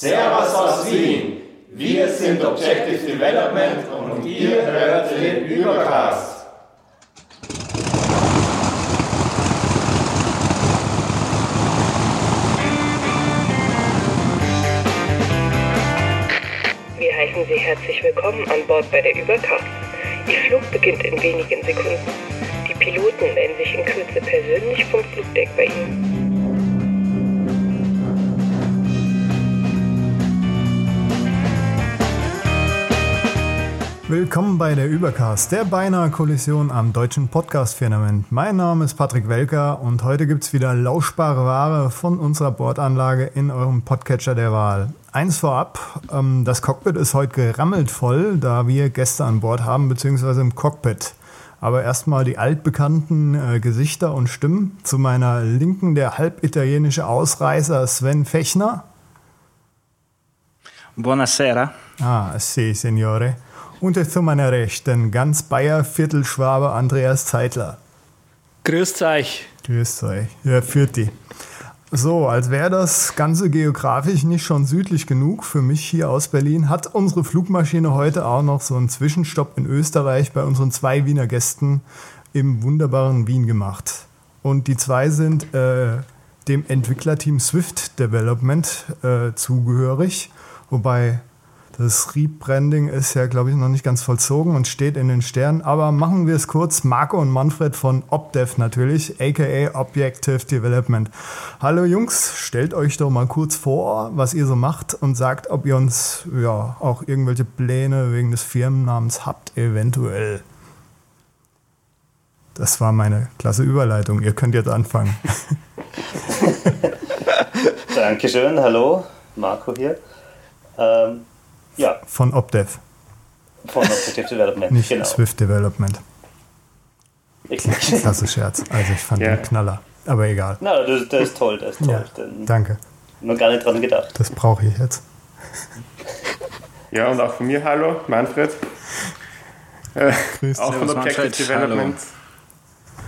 Servus aus Wien. Wir sind Objective Development und ihr hört den Übercast. Wir heißen Sie herzlich willkommen an Bord bei der Übercast. Ihr Flug beginnt in wenigen Sekunden. Die Piloten melden sich in Kürze persönlich vom Flugdeck bei Ihnen. Willkommen bei der Übercast, der beinahe Kollision am deutschen Podcast-Firmament. Mein Name ist Patrick Welker und heute gibt es wieder lauschbare Ware von unserer Bordanlage in eurem Podcatcher der Wahl. Eins vorab, ähm, das Cockpit ist heute gerammelt voll, da wir Gäste an Bord haben, beziehungsweise im Cockpit. Aber erstmal die altbekannten äh, Gesichter und Stimmen. Zu meiner Linken der halbitalienische Ausreißer Sven Fechner. Buonasera. Ah, sì, signore. Und zu meiner Rechten ganz Bayer Viertelschwabe Andreas Zeitler. Grüßt euch. Grüßt euch. Ja, führt die. So, als wäre das Ganze geografisch nicht schon südlich genug für mich hier aus Berlin, hat unsere Flugmaschine heute auch noch so einen Zwischenstopp in Österreich bei unseren zwei Wiener Gästen im wunderbaren Wien gemacht. Und die zwei sind äh, dem Entwicklerteam Swift Development äh, zugehörig, wobei das Rebranding ist ja, glaube ich, noch nicht ganz vollzogen und steht in den Sternen. Aber machen wir es kurz. Marco und Manfred von OpDev natürlich, aka Objective Development. Hallo Jungs, stellt euch doch mal kurz vor, was ihr so macht und sagt, ob ihr uns ja auch irgendwelche Pläne wegen des Firmennamens habt, eventuell. Das war meine klasse Überleitung. Ihr könnt jetzt anfangen. Dankeschön, hallo, Marco hier. Ähm, ja. Von OpDev. Von Objective Development, Nicht genau. Swift Development. Klasse Scherz. Also ich fand Ja. den Knaller. Aber egal. Na, das, das ist toll, das ist toll. Ja, danke. Noch gar nicht dran gedacht. Das brauche ich jetzt. Ja, und auch von mir hallo, Manfred. Äh, Grüß auch von Objective. Development.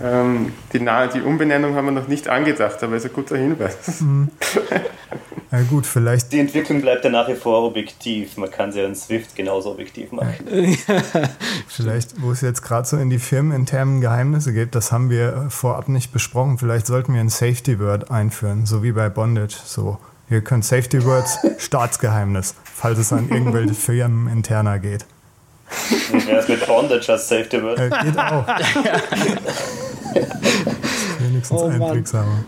Ähm, die, die Umbenennung haben wir noch nicht angedacht, aber ist ein guter Hinweis. Na gut, vielleicht Die Entwicklung bleibt ja nach wie vor objektiv. Man kann sie ja in Swift genauso objektiv machen. Vielleicht, wo es jetzt gerade so in die firmeninternen Geheimnisse geht, das haben wir vorab nicht besprochen. Vielleicht sollten wir ein Safety Word einführen, so wie bei Bondage. So, ihr könnt Safety Words Staatsgeheimnis, falls es an irgendwelche Firmen interner geht. Wäre es mit Bondage als Safety Word? Äh, geht auch. Wenigstens Oh Mann. einprägsamer.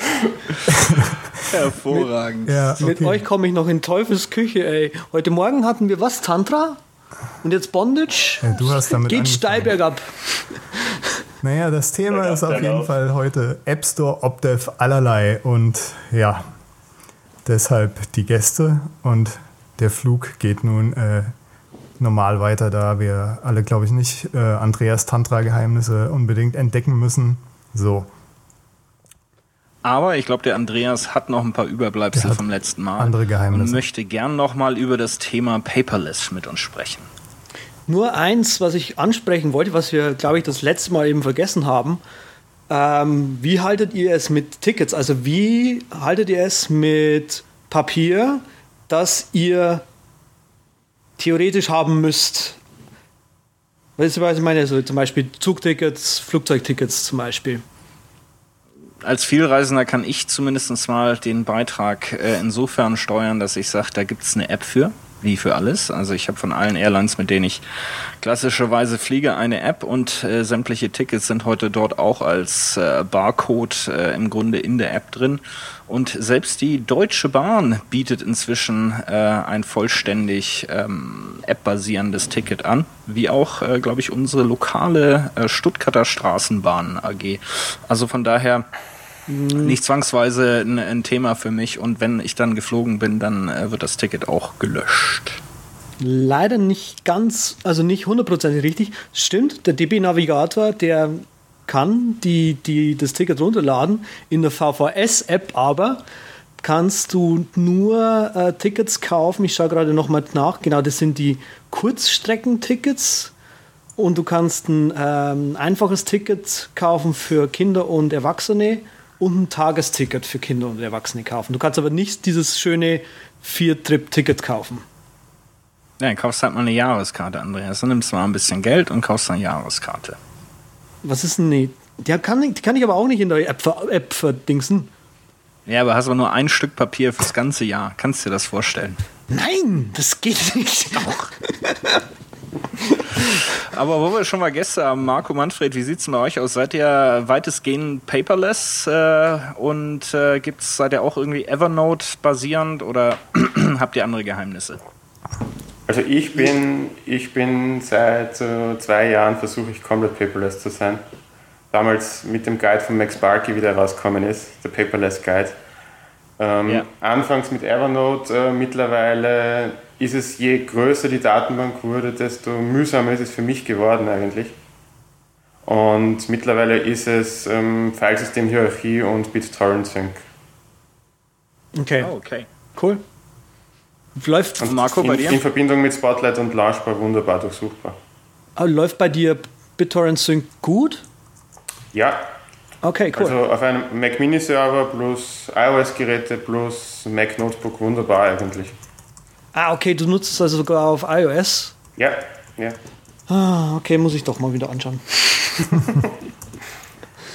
Hervorragend. Ja, Mit okay. euch komme ich noch in Teufels Küche, ey. Heute Morgen hatten wir was? Tantra? Und jetzt Bondage? Ja, du hast damit Geht angefangen. steil bergab. Naja, das Thema ist auf jeden bergauf. Fall heute App Store, OpDev, allerlei. Und ja, deshalb die Gäste und der Flug geht nun äh, normal weiter, da wir alle, glaube ich, nicht äh, Andreas Tantra-Geheimnisse unbedingt entdecken müssen. So, Aber ich glaube, der Andreas hat noch ein paar Überbleibsel vom letzten Mal. andere Geheimnisse. Und möchte gern noch mal über das Thema Paperless mit uns sprechen. Nur eins, was ich ansprechen wollte, was wir, glaube ich, das letzte Mal eben vergessen haben. Ähm, wie haltet ihr es mit Tickets? Also wie haltet ihr es mit Papier, das ihr theoretisch haben müsst? Weißt du, was ich meine? So zum Beispiel Zugtickets, Flugzeugtickets zum Beispiel. Als Vielreisender kann ich zumindest mal den Beitrag äh, insofern steuern, dass ich sage, da gibt es eine App für, wie für alles. Also ich habe von allen Airlines, mit denen ich klassischerweise fliege, eine App und äh, sämtliche Tickets sind heute dort auch als äh, Barcode äh, im Grunde in der App drin. Und selbst die Deutsche Bahn bietet inzwischen äh, ein vollständig ähm, App-basierendes Ticket an, wie auch, äh, glaube ich, unsere lokale Stuttgarter Straßenbahn AG. Also von daher nicht zwangsweise ein, ein Thema für mich und wenn ich dann geflogen bin, dann äh, wird das Ticket auch gelöscht. Leider nicht ganz, also nicht hundertprozentig richtig. Stimmt, der DB-Navigator, der kann die, die, das Ticket runterladen. In der VVS-App aber kannst du nur äh, Tickets kaufen. Ich schaue gerade nochmal nach. Genau, das sind die Kurzstreckentickets. Und du kannst ein ähm, einfaches Ticket kaufen für Kinder und Erwachsene und ein Tagesticket für Kinder und Erwachsene kaufen. Du kannst aber nicht dieses schöne vier Trip-Ticket kaufen. Ja, dann kaufst halt mal eine Jahreskarte, Andreas. Dann nimmst du mal ein bisschen Geld und kaufst eine Jahreskarte. Was ist denn die? Die kann, ich- die kann ich aber auch nicht in der App, App verdingsen. Ja, aber hast aber nur ein Stück Papier fürs ganze Jahr. Kannst du dir das vorstellen? Nein, das geht nicht. Doch. Aber wo wir schon mal Gäste haben, Marco Manfred, wie sieht's denn bei euch aus? Seid ihr weitestgehend paperless äh, und äh, gibt's, seid ihr auch irgendwie Evernote basierend oder habt ihr andere Geheimnisse? Also ich bin, ich bin seit so zwei Jahren versuche ich komplett paperless zu sein. Damals mit dem Guide von Max Barkey wieder rausgekommen ist, der Paperless Guide. Ähm, Ja. Anfangs mit Evernote, äh, mittlerweile ist es, je größer die Datenbank wurde, desto mühsamer ist es für mich geworden eigentlich. Und mittlerweile ist es ähm, Filesystem Hierarchie und BitTorrent Sync. Okay, Oh, okay. cool. Läuft, Und Marco, in, bei dir? in Verbindung mit Spotlight und Launchbar wunderbar durchsuchbar. äh, läuft bei dir BitTorrent Sync gut? Ja, Okay, cool. Also auf einem Mac Mini Server plus iOS-Geräte plus Mac Notebook wunderbar eigentlich. Ah, okay, du nutzt es also sogar auf iOS. Ja, ja. Ah, okay, muss ich doch mal wieder anschauen.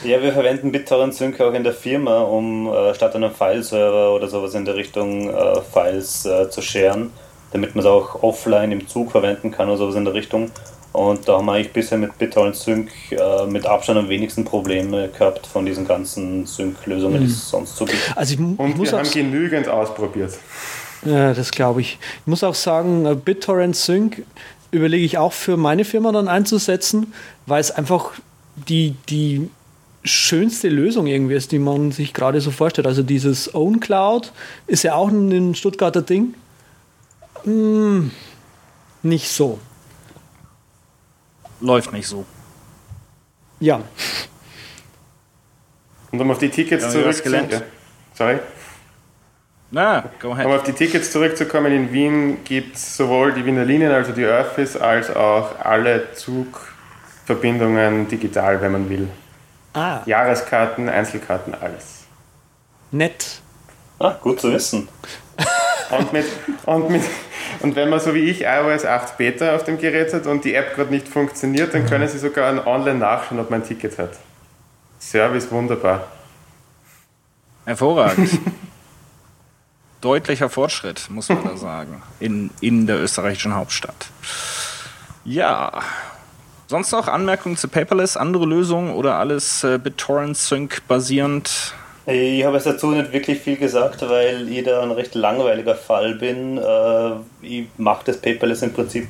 Ja, wir verwenden BitTorrent Sync auch in der Firma, um äh, statt einem Fileserver oder sowas in der Richtung äh, Files äh, zu sharen, damit man es auch offline im Zug verwenden kann oder sowas in der Richtung. Und da haben wir eigentlich bisher mit BitTorrent Sync äh, mit Abstand am wenigsten Probleme gehabt von diesen ganzen Sync-Lösungen, die es sonst so gibt. Also ich, ich Und muss wir haben genügend ausprobiert. Ja, das glaube ich. Ich muss auch sagen, äh, BitTorrent Sync überlege ich auch für meine Firma dann einzusetzen, weil es einfach die, die schönste Lösung irgendwie ist, die man sich gerade so vorstellt. Also dieses Own Cloud ist ja auch ein Stuttgarter Ding. Hm, nicht so. Läuft nicht so. Ja, Und um auf die Tickets Ja, zurückzukommen. sorry. Na, go Um ahead. auf die Tickets zurückzukommen, in Wien gibt es sowohl die Wiener Linien, also die Earthis, als auch alle Zugverbindungen digital, wenn man will. ah, Jahreskarten, Einzelkarten, alles. nett. Ah, gut zu wissen. Und, mit, und, mit, und wenn man so wie ich iOS 8 Beta auf dem Gerät hat und die App gerade nicht funktioniert, dann können Sie sogar online nachschauen, ob man ein Ticket hat. Service wunderbar. Hervorragend. Deutlicher Fortschritt, muss man da sagen, in, in der österreichischen Hauptstadt. Ja. Sonst noch Anmerkungen zu Paperless, andere Lösungen oder alles äh, BitTorrent Sync basierend? Ich habe jetzt dazu nicht wirklich viel gesagt, weil ich da ein recht langweiliger Fall bin. Äh, Ich mache das Paperless im Prinzip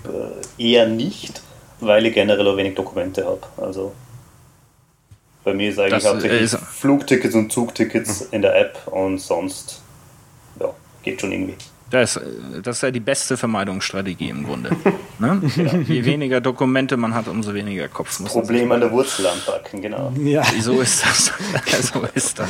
äh, eher nicht, weil ich generell auch wenig Dokumente habe. Also bei mir ist eigentlich Das, hauptsächlich ist- Flugtickets und Zugtickets in der App und sonst geht schon irgendwie. Das, das ist ja die beste Vermeidungsstrategie im Grunde. ne? Je weniger Dokumente man hat, umso weniger Kopf muss Problem an der Wurzel anpacken, genau. Ja. So ist das. so ist das.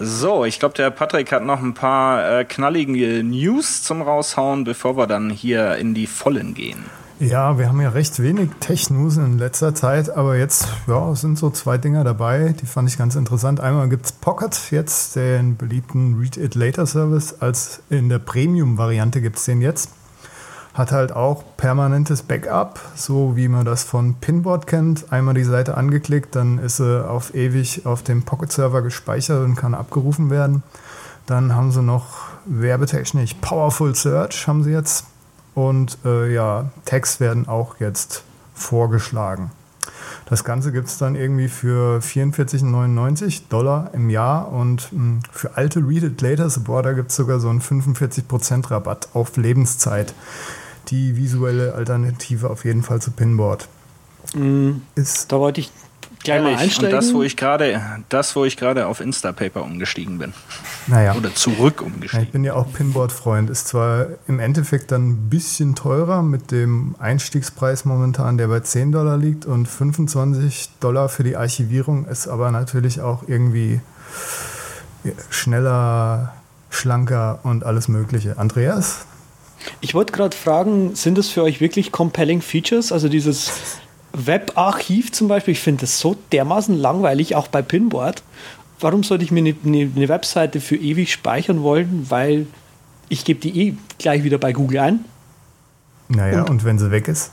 So, ich glaube, der Patrick hat noch ein paar äh, knallige News zum Raushauen, bevor wir dann hier in die Vollen gehen. Ja, wir haben ja recht wenig Tech-News in letzter Zeit, aber jetzt ja, es sind so zwei Dinger dabei, die fand ich ganz interessant. Einmal gibt's Pocket jetzt, den beliebten Read It Later Service, als in der Premium-Variante gibt's den jetzt. Hat halt auch permanentes Backup, so wie man das von Pinboard kennt. Einmal die Seite angeklickt, dann ist sie auf ewig auf dem Pocket-Server gespeichert und kann abgerufen werden. Dann haben sie noch werbetechnisch Powerful Search, haben sie jetzt. Und äh, ja, Tags werden auch jetzt vorgeschlagen. Das Ganze gibt es dann irgendwie für 44,99 Dollar im Jahr und mh, für alte Read It Later Supporter gibt es sogar so einen 45% Rabatt auf Lebenszeit. Die visuelle Alternative auf jeden Fall zu Pinboard. Ist Da wollte ich gleich mal Ehrlich, einsteigen. und das, wo ich gerade, das, wo ich gerade auf Instapaper umgestiegen bin. naja. Oder zurück Ja, ich umgestiegen. bin ja auch Pinboard-Freund. Ist zwar im Endeffekt dann ein bisschen teurer mit dem Einstiegspreis momentan, der bei 10 Dollar liegt und 25 Dollar für die Archivierung, ist aber natürlich auch irgendwie schneller, schlanker und alles Mögliche. Andreas? Ich wollte gerade fragen, sind das für euch wirklich compelling Features? Also dieses Webarchiv zum Beispiel, ich finde das so dermaßen langweilig, auch bei Pinboard. Warum sollte ich mir eine, eine, Webseite für ewig speichern wollen? Weil ich gebe die eh gleich wieder bei Google ein. Naja, und, und wenn sie weg ist?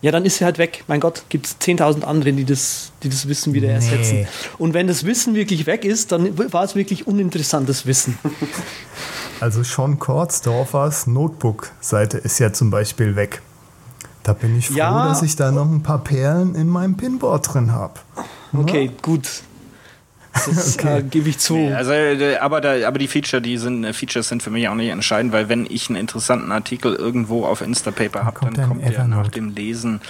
Ja, dann ist sie halt weg. Mein Gott, gibt es 10.000 andere, die das, die das Wissen wieder ersetzen. Nee. Und wenn das Wissen wirklich weg ist, dann war es wirklich uninteressantes Wissen. Also Sean Kortsdorfers Notebook-Seite ist ja zum Beispiel weg. Da bin ich froh, Ja. dass ich da noch ein paar Perlen in meinem Pinboard drin habe. Okay, gut. Das Okay. äh, gebe ich zu. Also, äh, aber, da, aber die Feature, die sind, äh, Features sind für mich auch nicht entscheidend, weil wenn ich einen interessanten Artikel irgendwo auf Instapaper habe, dann kommt der nach dem Lesen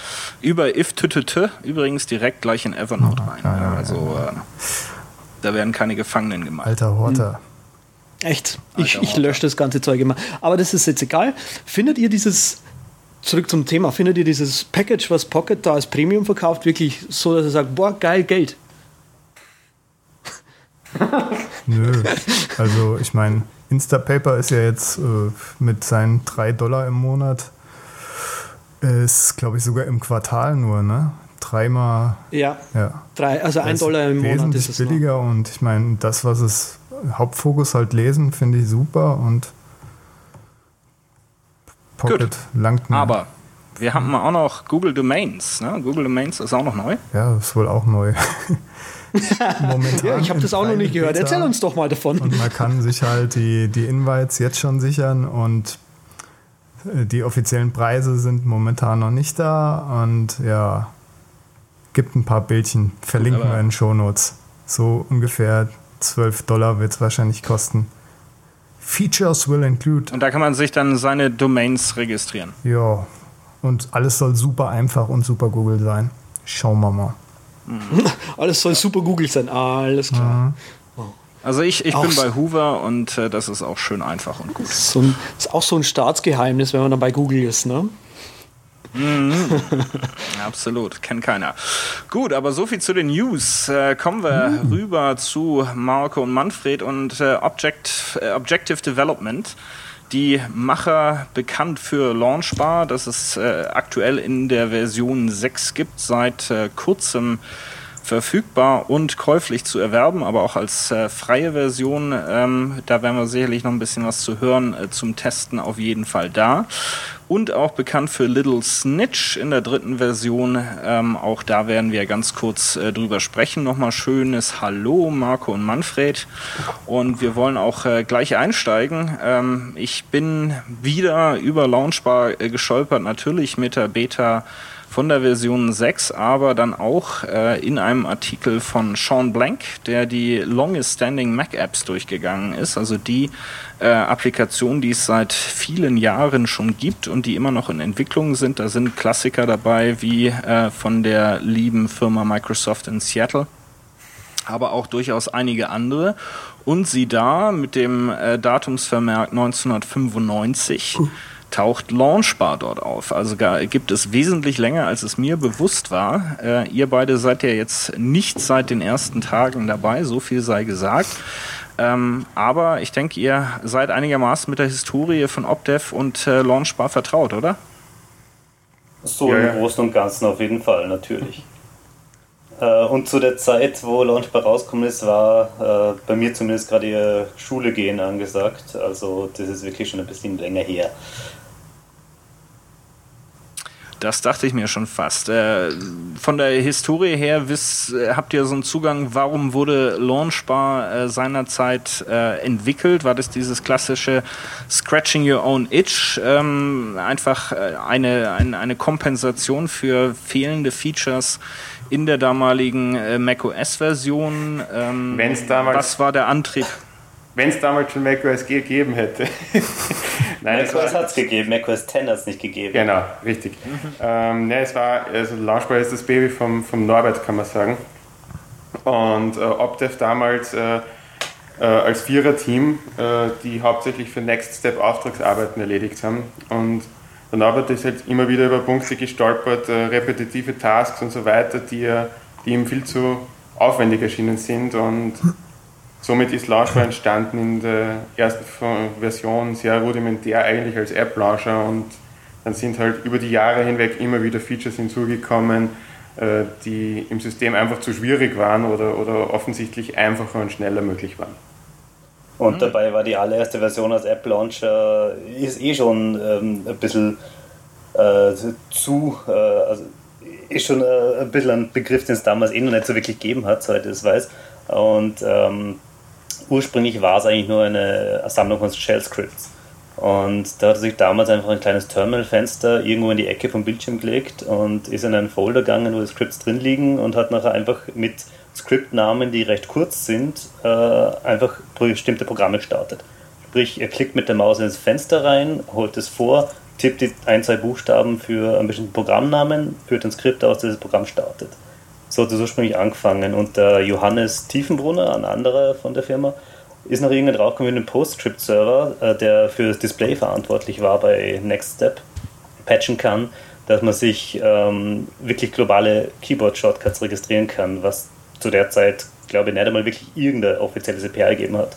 über if übrigens direkt gleich in Evernote rein. ja, ja, also äh, da werden keine Gefangenen gemacht. Alter Horter. Echt. Ich, Alter ich Horter. lösche das ganze Zeug immer. Aber das ist jetzt egal. Findet ihr dieses, zurück zum Thema, findet ihr dieses Package, was Pocket da als Premium verkauft, wirklich so, dass ihr sagt, boah, geil, Geld? Nö. Also ich meine, Instapaper ist ja jetzt äh, mit seinen 3 Dollar im Monat, ist glaube ich sogar im Quartal nur, ne? Dreimal, Ja, ja. drei, also ein Dollar im Monat ist es. noch. billiger und ich meine, das, was es Hauptfokus halt lesen, finde ich super und Pocket langt mir. Aber wir haben auch noch Google Domains. Ne? Google Domains ist auch noch neu. Ja, ist wohl auch neu. Momentan Ja, ich habe das auch noch nicht gehört. Beta. Erzähl uns doch mal davon. Und man kann sich halt die, die Invites jetzt schon sichern und äh, die offiziellen Preise sind momentan noch nicht da und ja, gibt ein paar Bildchen, verlinken aber- wir in den Shownotes. So ungefähr 12 Dollar wird es wahrscheinlich kosten. Features will include. Und da kann man sich dann seine Domains registrieren. Ja, und alles soll super einfach und super Google sein. Schauen wir mal. Alles soll super Google sein. Alles klar. Also ich, ich Auch bin bei Hoover und äh, das ist auch schön einfach und gut. So ein, ist auch so ein Staatsgeheimnis, wenn man dann bei Google ist, ne? Absolut, kennt keiner. Gut, aber so viel zu den News. Äh, kommen wir rüber zu Marco und Manfred und äh, Object, äh, Objective Development. Die Macher bekannt für Launchbar, das es äh, aktuell in der Version 6 gibt, seit äh, kurzem verfügbar und käuflich zu erwerben, aber auch als äh, freie Version. Ähm, da werden wir sicherlich noch ein bisschen was zu hören äh, zum Testen auf jeden Fall da. Und auch bekannt für Little Snitch in der dritten Version. Ähm, auch da werden wir ganz kurz äh, drüber sprechen. Nochmal schönes Hallo, Marco und Manfred. Und wir wollen auch äh, gleich einsteigen. Ähm, ich bin wieder über Launchbar äh, gestolpert, natürlich mit der Beta von der Version 6, aber dann auch äh, in einem Artikel von Sean Blank, der die longest standing Mac Apps durchgegangen ist, also die äh, Applikationen, die es seit vielen Jahren schon gibt und die immer noch in Entwicklung sind. Da sind Klassiker dabei wie äh, von der lieben Firma Microsoft in Seattle aber auch durchaus einige andere. Und sie da mit dem äh, Datumsvermerk 1995 taucht Launchbar dort auf. Also gar, gibt es wesentlich länger, als es mir bewusst war. Äh, ihr beide seid ja jetzt nicht seit den ersten Tagen dabei, so viel sei gesagt. Ähm, aber ich denke, ihr seid einigermaßen mit der Historie von Opdev und äh, Launchbar vertraut, oder? So Ja, im ja. Großen und Ganzen auf jeden Fall, natürlich. Äh, und zu der Zeit, wo Launchbar rausgekommen ist, war äh, bei mir zumindest gerade ihr Schule gehen angesagt. Also das ist wirklich schon ein bisschen länger her. Das dachte ich mir schon fast. Äh, von der Historie her wisst, äh, habt ihr so einen Zugang, warum wurde Launchbar äh, seinerzeit äh, entwickelt? War das dieses klassische Scratching Your Own Itch? Ähm, einfach äh, eine, eine, eine Kompensation für fehlende Features in der damaligen äh, macOS-Version? Ähm, was war der Antrieb? Wenn es damals schon macOS gegeben hätte. Nein, es macOS hat es gegeben, macOS 10 hat es nicht gegeben. Genau, richtig. Ähm, ne, es war, also Launchbar ist das Baby vom, vom Norbert, kann man sagen. Und äh, Opdev damals äh, äh, als Vierer-Team, äh, die hauptsächlich für Next Step Auftragsarbeiten erledigt haben. Und der Norbert ist halt immer wieder über Punkte gestolpert, äh, repetitive Tasks und so weiter, die, er, die ihm viel zu aufwendig erschienen sind. Und Somit ist Launchbar entstanden in der ersten Version sehr rudimentär eigentlich als App-Launcher und dann sind halt über die Jahre hinweg immer wieder Features hinzugekommen, äh, die im System einfach zu schwierig waren oder, oder offensichtlich einfacher und schneller möglich waren. Und mhm. dabei war die allererste Version als App Launcher, ist eh schon ähm, ein bisschen äh, zu, äh, also ist schon äh, ein bisschen ein Begriff, den es damals eh noch nicht so wirklich gegeben hat, soweit ich das weiß. Und ähm, ursprünglich war es eigentlich nur eine Sammlung von Shell-Scripts. Und da hat er sich damals einfach ein kleines Terminal-Fenster irgendwo in die Ecke vom Bildschirm gelegt und ist in einen Folder gegangen, wo die Scripts drin liegen und hat nachher einfach mit Scriptnamen, die recht kurz sind, äh, einfach bestimmte Programme gestartet. Sprich, er klickt mit der Maus ins Fenster rein, holt es vor, tippt die ein, zwei Buchstaben für einen bestimmten Programmnamen, führt ein Skript aus, das das Programm startet. So hat es ursprünglich angefangen und der Johannes Tiefenbrunner, ein anderer von der Firma, ist noch irgendwann draufgekommen mit einem PostScript-Server, äh, der für das Display verantwortlich war bei NextStep, patchen kann, dass man sich ähm, wirklich globale Keyboard-Shortcuts registrieren kann, was zu der Zeit, glaube ich, nicht einmal wirklich irgendein offizielles API gegeben hat.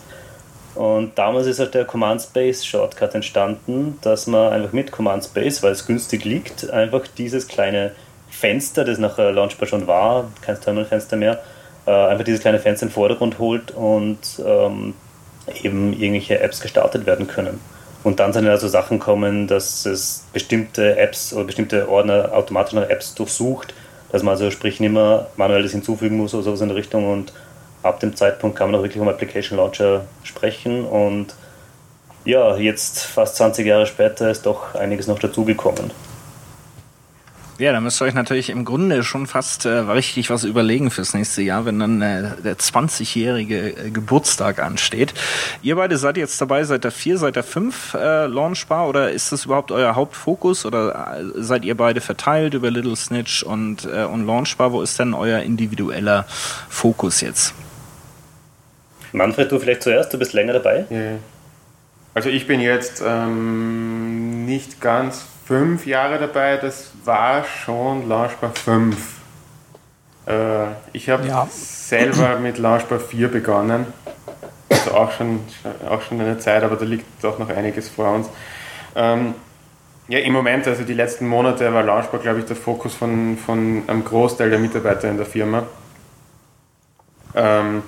Und damals ist halt der Command Space Shortcut entstanden, dass man einfach mit Command Space, weil es günstig liegt, einfach dieses kleine Fenster, das nachher Launchbar schon war, kein Terminal-Fenster mehr, äh, einfach dieses kleine Fenster in den Vordergrund holt und ähm, eben irgendwelche Apps gestartet werden können. Und dann sind also Sachen kommen, dass es bestimmte Apps oder bestimmte Ordner automatisch nach Apps durchsucht, dass man also sprich nicht mehr manuelles hinzufügen muss oder sowas in der Richtung und ab dem Zeitpunkt kann man auch wirklich um Application Launcher sprechen und ja, jetzt fast 20 Jahre später ist doch einiges noch dazugekommen. Ja, da müsst ihr euch natürlich im Grunde schon fast äh, richtig was überlegen fürs nächste Jahr, wenn dann äh, der 20-jährige äh, Geburtstag ansteht. Ihr beide seid jetzt dabei, seit der 4, seit der 5 äh, Launchbar oder ist das überhaupt euer Hauptfokus oder äh, seid ihr beide verteilt über Little Snitch und, äh, und Launchbar? Wo ist denn euer individueller Fokus jetzt? Manfred, du vielleicht zuerst, du bist länger dabei. Ja. Also ich bin jetzt ähm, nicht ganz fünf Jahre dabei, das war schon Launchbar 5. Äh, ich habe ja. selber mit Launchbar 4 begonnen. Also auch schon, auch schon eine Zeit, aber da liegt doch noch einiges vor uns. Ähm, ja, im Moment, also die letzten Monate war Launchbar, glaube ich, der Fokus von, von einem Großteil der Mitarbeiter in der Firma. Ähm,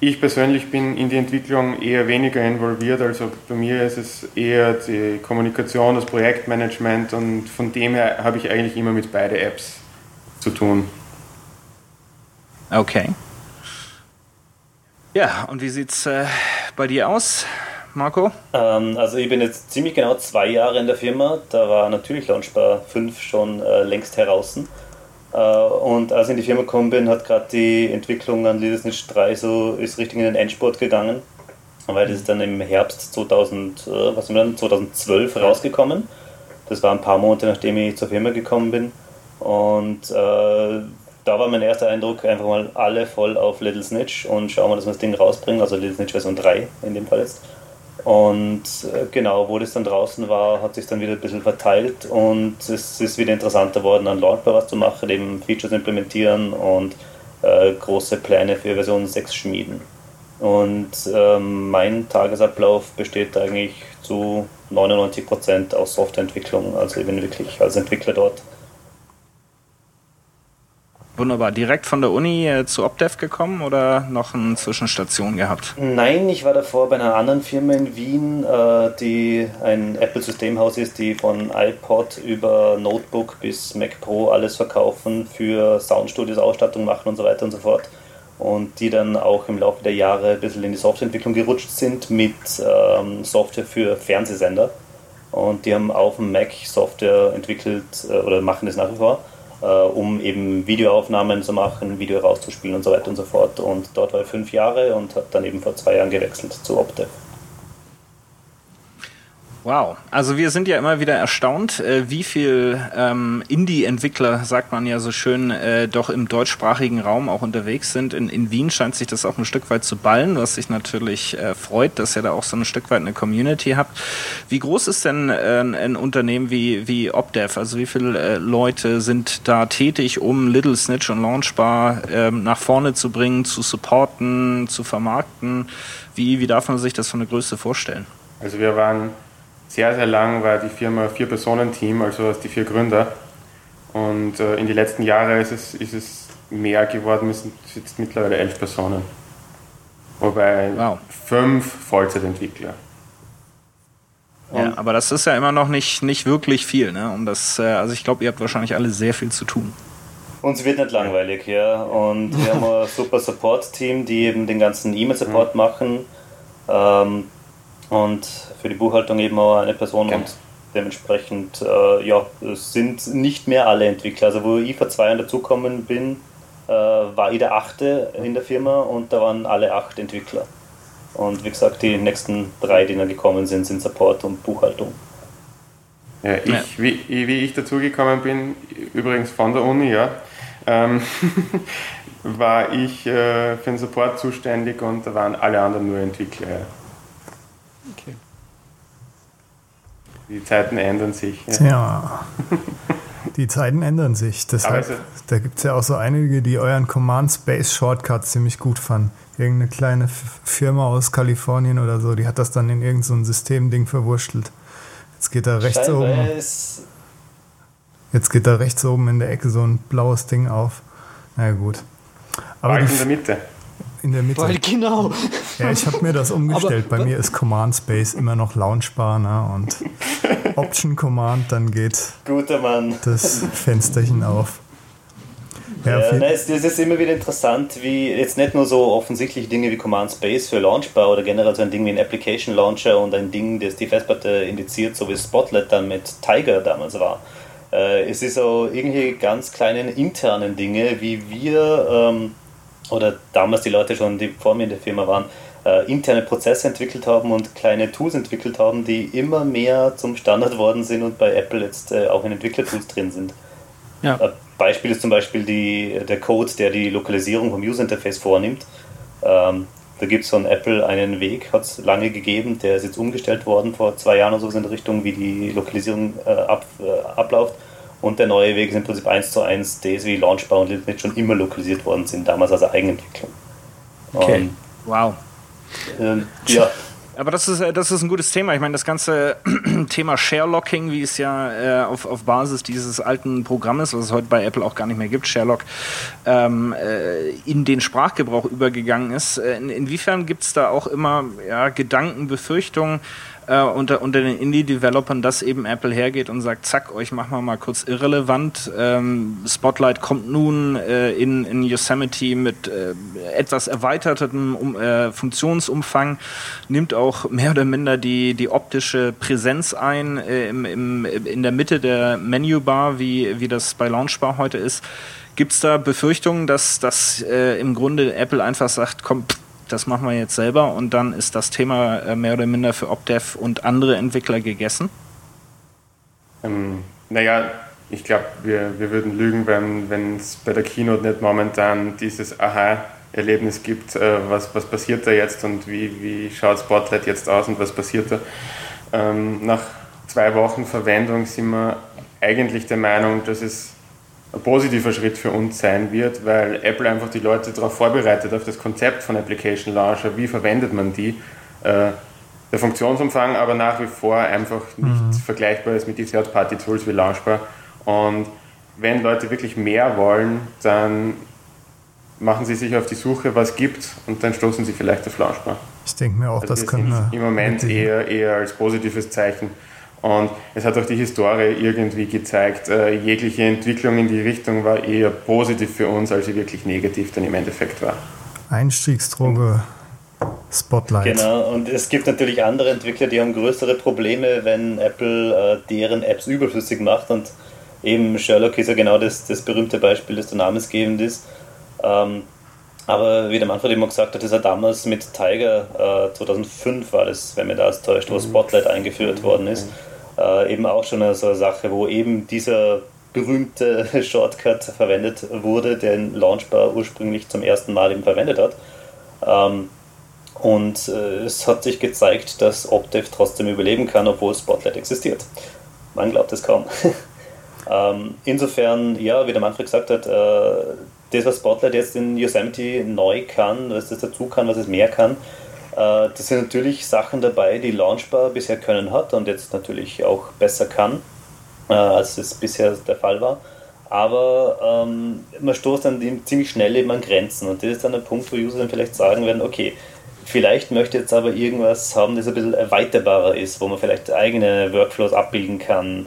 ich persönlich bin in die Entwicklung eher weniger involviert, also bei mir ist es eher die Kommunikation, das Projektmanagement und von dem her habe ich eigentlich immer mit beide Apps zu tun. Okay. Ja, und wie sieht es äh, bei dir aus, Marco? Ähm, also ich bin jetzt ziemlich genau zwei Jahre in der Firma, da war natürlich Launchbar 5 schon äh, längst heraus. Äh, und als ich in die Firma gekommen bin, hat gerade die Entwicklung an Little Snitch 3 so ist richtig in den Endspurt gegangen, weil das ist dann im Herbst 2000, äh, was dann, 2012 rausgekommen. Das war ein paar Monate nachdem ich zur Firma gekommen bin. Und äh, da war mein erster Eindruck einfach mal alle voll auf Little Snitch und schauen wir, dass wir das Ding rausbringen, also Little Snitch Version 3 in dem Fall jetzt. Und äh, genau, wo das dann draußen war, hat sich dann wieder ein bisschen verteilt und es ist wieder interessanter worden, an Launchbar was zu machen, eben Features implementieren und äh, große Pläne für Version 6 schmieden. Und ähm, mein Tagesablauf besteht eigentlich zu 99% aus Softwareentwicklung. Also bin wirklich als Entwickler dort Wunderbar. Direkt von der Uni äh, zu Opdev gekommen oder noch eine Zwischenstation gehabt? Nein, ich war davor bei einer anderen Firma in Wien, äh, die ein Apple-Systemhaus ist, die von iPod über Notebook bis Mac Pro alles verkaufen, für Soundstudios Ausstattung machen und so weiter und so fort. Und die dann auch im Laufe der Jahre ein bisschen in die Softwareentwicklung gerutscht sind mit ähm, Software für Fernsehsender. Und die haben auf dem Mac Software entwickelt äh, oder machen das nach wie vor äh, um eben Videoaufnahmen zu machen, Video rauszuspielen und so weiter und so fort. Und dort war ich fünf Jahre und habe dann eben vor zwei Jahren gewechselt zu Opte. Wow, also wir sind ja immer wieder erstaunt, äh, wie viel ähm, Indie-Entwickler, sagt man ja so schön, äh, doch im deutschsprachigen Raum auch unterwegs sind. In, in Wien scheint sich das auch ein Stück weit zu ballen, was sich natürlich äh, freut, dass ihr da auch so ein Stück weit eine Community habt. Wie groß ist denn äh, ein Unternehmen wie, wie Opdev? Also wie viele äh, Leute sind da tätig, um Little Snitch und Launchbar äh, nach vorne zu bringen, zu supporten, zu vermarkten? Wie, wie darf man sich das von der Größe vorstellen? Also wir waren sehr, sehr lang war die Firma ein Vier-Personen-Team, also die vier Gründer. Und äh, in den letzten Jahren ist es, ist es mehr geworden, es sind jetzt mittlerweile elf Personen. Wobei Wow. fünf Vollzeitentwickler. Ja, aber das ist ja immer noch nicht, nicht wirklich viel, ne? Um das, äh, also ich glaube, ihr habt wahrscheinlich alle sehr viel zu tun. Uns wird nicht langweilig, ja. Und wir haben ein super Support-Team, die eben den ganzen E-Mail-Support machen. Ähm, und für die Buchhaltung eben auch eine Person Genau. und dementsprechend, äh, ja, es sind nicht mehr alle Entwickler. Also wo ich vor zwei Jahren dazugekommen bin, äh, war ich der Achte in der Firma und da waren alle acht Entwickler. Und wie gesagt, die nächsten drei, die dann gekommen sind, sind Support und Buchhaltung. Ja, ich, Ja. Wie, wie ich dazugekommen bin, übrigens von der Uni, ja, ähm, war ich äh, für den Support zuständig und da waren alle anderen nur Entwickler. Ja. Okay. Die Zeiten ändern sich. Ja. Tja, die Zeiten ändern sich. Deshalb, da gibt es ja auch so einige, die euren Command Space Shortcut ziemlich gut fanden. Irgendeine kleine Firma aus Kalifornien oder so, die hat das dann in irgendein so ein Systemding verwurschtelt. Jetzt geht da rechts Scheinbar oben, jetzt geht da rechts oben in der Ecke so ein blaues Ding auf. Na ja, gut. Aber die, in der Mitte. In der Mitte. Weil genau. Ja, ich habe mir das umgestellt. Aber- Bei mir ist Command Space immer noch Launchbar ne? und Option Command, dann geht guter Mann. das Fensterchen auf. Ja, Ja, nein, es, es ist immer wieder interessant, wie jetzt nicht nur so offensichtliche Dinge wie Command Space für Launchbar oder generell so ein Ding wie ein Application Launcher und ein Ding, das die Festplatte indiziert, so wie Spotlight dann mit Tiger damals war. Äh, es ist auch irgendwie ganz kleinen internen Dinge, wie wir ähm, oder damals die Leute schon, die vor mir in der Firma waren, äh, interne Prozesse entwickelt haben und kleine Tools entwickelt haben, die immer mehr zum Standard worden sind und bei Apple jetzt äh, auch in Entwicklertools drin sind. Ja. Ein Beispiel ist zum Beispiel die, der Code, der die Lokalisierung vom User Interface vornimmt. Ähm, da gibt es von Apple einen Weg, hat es lange gegeben, der ist jetzt umgestellt worden vor zwei Jahren oder so in der Richtung, wie die Lokalisierung äh, ab, äh, abläuft. Und der neue Weg ist im Prinzip eins zu eins das, wie Launchbar und Linux schon immer lokalisiert worden sind, damals als Eigenentwicklung. Okay. Wow. Und, ähm, ja, Aber das ist, äh, das ist ein gutes Thema. Ich meine, das ganze Thema Sharelocking, wie es ja äh, auf, auf Basis dieses alten Programmes, was es heute bei Apple auch gar nicht mehr gibt, Sherlock, ähm, äh, in den Sprachgebrauch übergegangen ist. Äh, in, inwiefern gibt es da auch immer ja, Gedanken, Befürchtungen äh, unter, unter den Indie-Developern, dass eben Apple hergeht und sagt, zack, euch machen wir mal kurz irrelevant. Ähm, Spotlight kommt nun äh, in, in Yosemite mit äh, etwas erweitertem um, äh, Funktionsumfang, nimmt auch mehr oder minder die, die optische Präsenz ein äh, im, im, in der Mitte der Menübar, wie, wie das bei Launchbar heute ist. Gibt es da Befürchtungen, dass, dass äh, im Grunde Apple einfach sagt, komm, pff, das machen wir jetzt selber und dann ist das Thema äh, mehr oder minder für OpDev und andere Entwickler gegessen? Ähm, naja, ich glaube, wir, wir würden lügen, wenn es bei der Keynote nicht momentan dieses Aha-Erlebnis gibt, äh, was, was passiert da jetzt und wie, wie schaut Spotlight jetzt aus und was passiert da. Ähm, nach zwei Wochen Verwendung sind wir eigentlich der Meinung, dass es ein positiver Schritt für uns sein wird, weil Apple einfach die Leute darauf vorbereitet, auf das Konzept von Application Launcher, wie verwendet man die. Äh, der Funktionsumfang aber nach wie vor einfach nicht vergleichbar ist mit den Third-Party-Tools wie Launchbar. Und wenn Leute wirklich mehr wollen, dann machen sie sich auf die Suche, was gibt und dann stoßen sie vielleicht auf Launchbar. Ich denke mir auch, Also das wir können wir. im Moment eher, eher als positives Zeichen. Und es hat auch die Historie irgendwie gezeigt, äh, jegliche Entwicklung in die Richtung war eher positiv für uns, als sie wirklich negativ dann im Endeffekt war. Einstiegsdroge Spotlight. Genau, und es gibt natürlich andere Entwickler, die haben größere Probleme, wenn Apple äh, deren Apps überflüssig macht. Und eben Sherlock ist ja genau das, das berühmte Beispiel, das da namensgebend ist. Ähm, aber wie der Manfred immer gesagt hat, ist er damals mit Tiger, äh, 2005 war das, wenn mir das täuscht, wo Spotlight eingeführt worden ist, äh, eben auch schon so eine Sache, wo eben dieser berühmte Shortcut verwendet wurde, den Launchbar ursprünglich zum ersten Mal eben verwendet hat. Ähm, und äh, es hat sich gezeigt, dass Opdev trotzdem überleben kann, obwohl Spotlight existiert. Man glaubt es kaum. ähm, insofern, ja, wie der Manfred gesagt hat, äh, das, was Spotlight jetzt in Yosemite neu kann, was das dazu kann, was es mehr kann, das sind natürlich Sachen dabei, die Launchbar bisher können hat und jetzt natürlich auch besser kann, äh, als es bisher der Fall war. Aber ähm, man stoßt dann ziemlich schnell eben an Grenzen und das ist dann der Punkt, wo User dann vielleicht sagen werden, okay, Vielleicht möchte jetzt aber irgendwas haben, das ein bisschen erweiterbarer ist, wo man vielleicht eigene Workflows abbilden kann.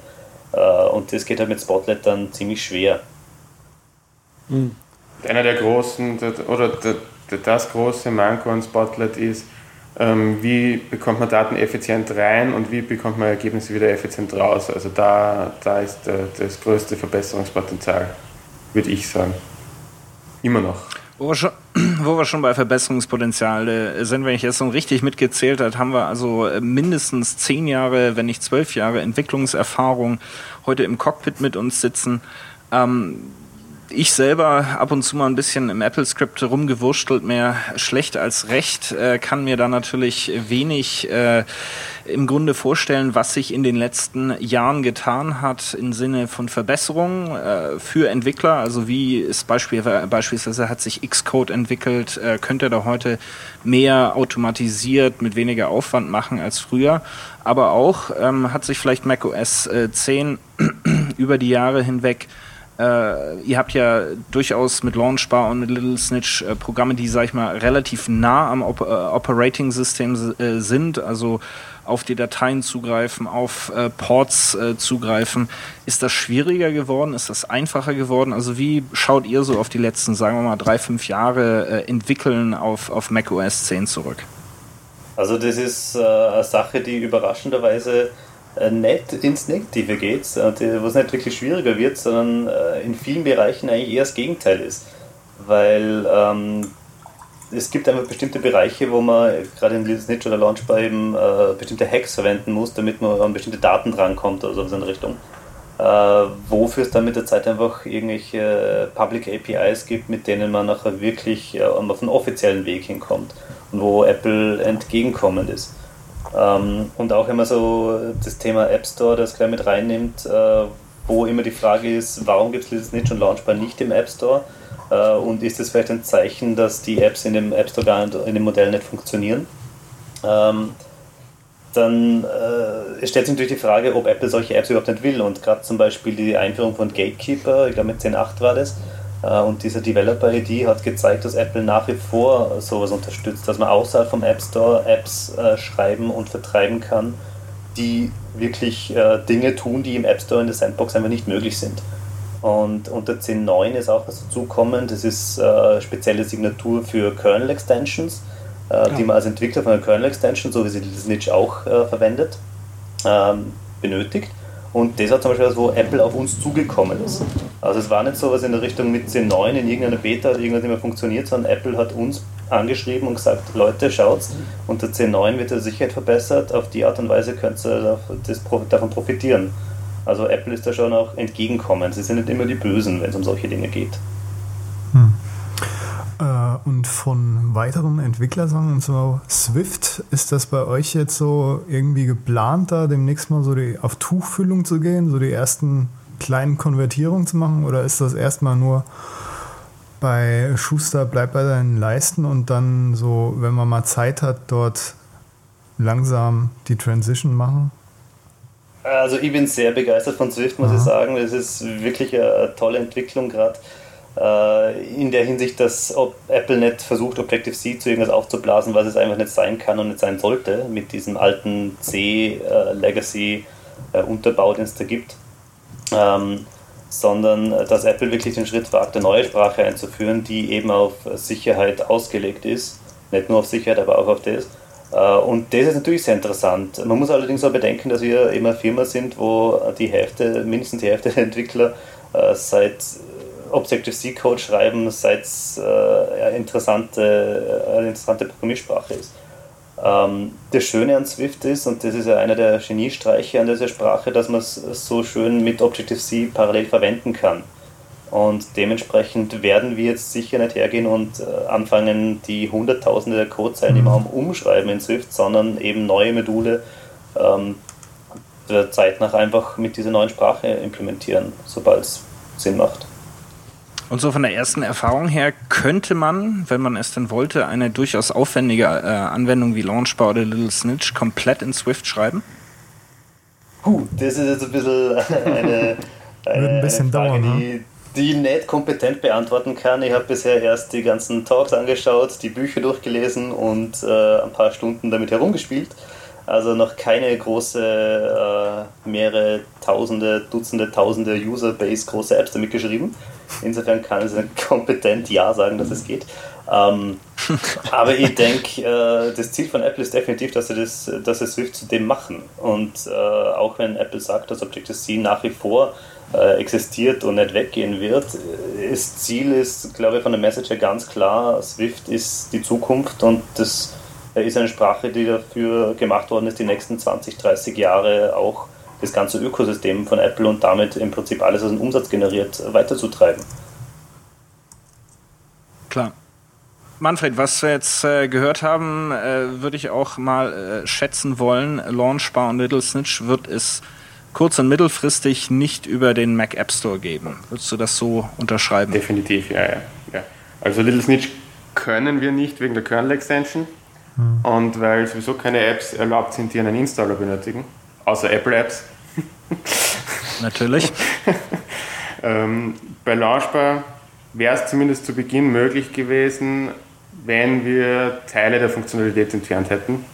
Äh, und das geht halt mit Spotlight dann ziemlich schwer. Mhm. Einer der großen, oder das große Manko an Spotlight ist, wie bekommt man Daten effizient rein und wie bekommt man Ergebnisse wieder effizient raus. Also da, da ist das größte Verbesserungspotenzial, würde ich sagen. Immer noch. Wo wir, schon, wo wir schon bei Verbesserungspotenzial sind, wenn ich jetzt so richtig mitgezählt habe, haben wir also äh, mindestens zehn Jahre, wenn nicht zwölf Jahre Entwicklungserfahrung heute im Cockpit mit uns sitzen. Ähm, ich selber ab und zu mal ein bisschen im Apple-Script rumgewurschtelt, mehr schlecht als recht, äh, kann mir da natürlich wenig äh, im Grunde vorstellen, was sich in den letzten Jahren getan hat im Sinne von Verbesserungen äh, für Entwickler. Also wie ist Beispiel, beispielsweise hat sich Xcode entwickelt, äh, könnte da heute mehr automatisiert mit weniger Aufwand machen als früher. Aber auch ähm, hat sich vielleicht macOS äh, 10 über die Jahre hinweg äh, ihr habt ja durchaus mit Launchbar und mit Little Snitch äh, Programme, die, sag ich mal, relativ nah am Op äh, Operating-System äh, sind, also auf die Dateien zugreifen, auf äh, Ports äh, zugreifen. Ist das schwieriger geworden? Ist das einfacher geworden? Also wie schaut ihr so auf die letzten, sagen wir mal, drei, fünf Jahre entwickeln auf, auf macOS 10 zurück? Also das ist eine Sache, die überraschenderweise äh, nicht ins Negative geht, wo es nicht wirklich schwieriger wird, sondern äh, in vielen Bereichen eigentlich eher das Gegenteil ist. Weil ähm, es gibt einfach bestimmte Bereiche, wo man gerade in Snitch oder Launchbar eben äh, bestimmte Hacks verwenden muss, damit man an bestimmte Daten drankommt oder so in Richtung. Äh, wofür es dann mit der Zeit einfach irgendwelche Public APIs gibt, mit denen man nachher wirklich äh, auf einen offiziellen Weg hinkommt und wo Apple entgegenkommend ist. Ähm, und auch immer so das Thema App Store, das gleich mit reinnimmt, äh, wo immer die Frage ist, warum gibt es Little Snitch und Launchbar nicht im App Store? Äh, und ist das vielleicht ein Zeichen, dass die Apps in dem App Store gar nicht, in dem Modell nicht funktionieren? Ähm, dann äh, stellt sich natürlich die Frage, ob Apple solche Apps überhaupt nicht will. Und gerade zum Beispiel die Einführung von Gatekeeper, ich glaube mit 10.8 war das, und diese Developer-ID hat gezeigt, dass Apple nach wie vor sowas unterstützt, dass man außerhalb vom App Store Apps äh, schreiben und vertreiben kann, die wirklich äh, Dinge tun, die im App Store in der Sandbox einfach nicht möglich sind. Und unter 10.9 ist auch was dazukommen, das ist äh, spezielle Signatur für Kernel Extensions, äh, ja. die man als Entwickler von einer Kernel Extension, so wie sie Snitch auch äh, verwendet, ähm, benötigt. Und das hat zum Beispiel was, wo Apple auf uns zugekommen ist. Also es war nicht so was in der Richtung mit C9 in irgendeiner Beta hat irgendwas nicht mehr funktioniert, sondern Apple hat uns angeschrieben und gesagt, Leute, schaut's, unter C9 wird die Sicherheit verbessert, auf die Art und Weise könnt ihr das, davon profitieren. Also Apple ist da schon auch entgegenkommen. Sie sind nicht immer die Bösen, wenn es um solche Dinge geht. Hm. Äh, und von weiteren Entwicklersachen, so Swift, ist das bei euch jetzt so irgendwie geplant, da demnächst mal so die, auf Tuchfüllung zu gehen, so die ersten kleinen Konvertierungen zu machen? Oder ist das erstmal nur bei Schuster, bleib bei deinen Leisten und dann so, wenn man mal Zeit hat, dort langsam die Transition machen? Also ich bin sehr begeistert von Swift, muss Aha. ich sagen. Es ist wirklich eine tolle Entwicklung gerade. Äh, in der Hinsicht, dass Apple nicht versucht, Objective-C zu irgendwas aufzublasen, was es einfach nicht sein kann und nicht sein sollte, mit diesem alten C-Legacy-Unterbau, den es da gibt. Ähm, sondern dass Apple wirklich den Schritt wagt, eine neue Sprache einzuführen, die eben auf Sicherheit ausgelegt ist. Nicht nur auf Sicherheit, aber auch auf das. Äh, und das ist natürlich sehr interessant. Man muss allerdings auch bedenken, dass wir eben eine Firma sind, wo die Hälfte, mindestens die Hälfte der Entwickler äh, seit Objective-C-Code schreiben, seit es äh, eine, interessante, eine interessante Programmiersprache ist. Ähm, das Schöne an Swift ist, und das ist ja einer der Geniestreiche an dieser Sprache, dass man es so schön mit Objective-C parallel verwenden kann. Und dementsprechend werden wir jetzt sicher nicht hergehen und äh, anfangen, die Hunderttausende der Codezeilen, die wir haben, umschreiben in Swift, sondern eben neue Module ähm, der Zeit nach einfach mit dieser neuen Sprache implementieren, sobald es Sinn macht. Und so von der ersten Erfahrung her könnte man, wenn man es denn wollte, eine durchaus aufwendige äh, Anwendung wie Launchbar oder Little Snitch komplett in Swift schreiben? Puh, das ist jetzt ein bisschen eine, eine, ein bisschen eine Frage, dauern, die, die nicht kompetent beantworten kann. Ich habe bisher erst die ganzen Talks angeschaut, die Bücher durchgelesen und äh, ein paar Stunden damit herumgespielt. Also noch keine große, äh, mehrere Tausende, Dutzende, Tausende User-Base große Apps damit geschrieben. Insofern kann ich kompetent Ja sagen, dass es geht. Ähm, aber ich denke, äh, das Ziel von Apple ist definitiv, dass sie, das, dass sie Swift zu dem machen. Und äh, auch wenn Apple sagt, dass Objective-C nach wie vor äh, existiert und nicht weggehen wird, das Ziel ist, glaube ich, von der Message her ganz klar, Swift ist die Zukunft und das ist eine Sprache, die dafür gemacht worden ist, die nächsten 20, 30 Jahre auch das ganze Ökosystem von Apple und damit im Prinzip alles, was einen Umsatz generiert, weiterzutreiben. Klar. Manfred, was wir jetzt äh, gehört haben, äh, würde ich auch mal äh, schätzen wollen. Launchbar und Little Snitch wird es kurz- und mittelfristig nicht über den Mac App Store geben. Würdest du das so unterschreiben? Definitiv, ja, ja. ja. Also Little Snitch können wir nicht wegen der Kernel Extension hm. und weil sowieso keine Apps erlaubt sind, die einen Installer benötigen, außer Apple Apps. Natürlich. ähm, bei Launchbar wäre es zumindest zu Beginn möglich gewesen, wenn wir Teile der Funktionalität entfernt hätten.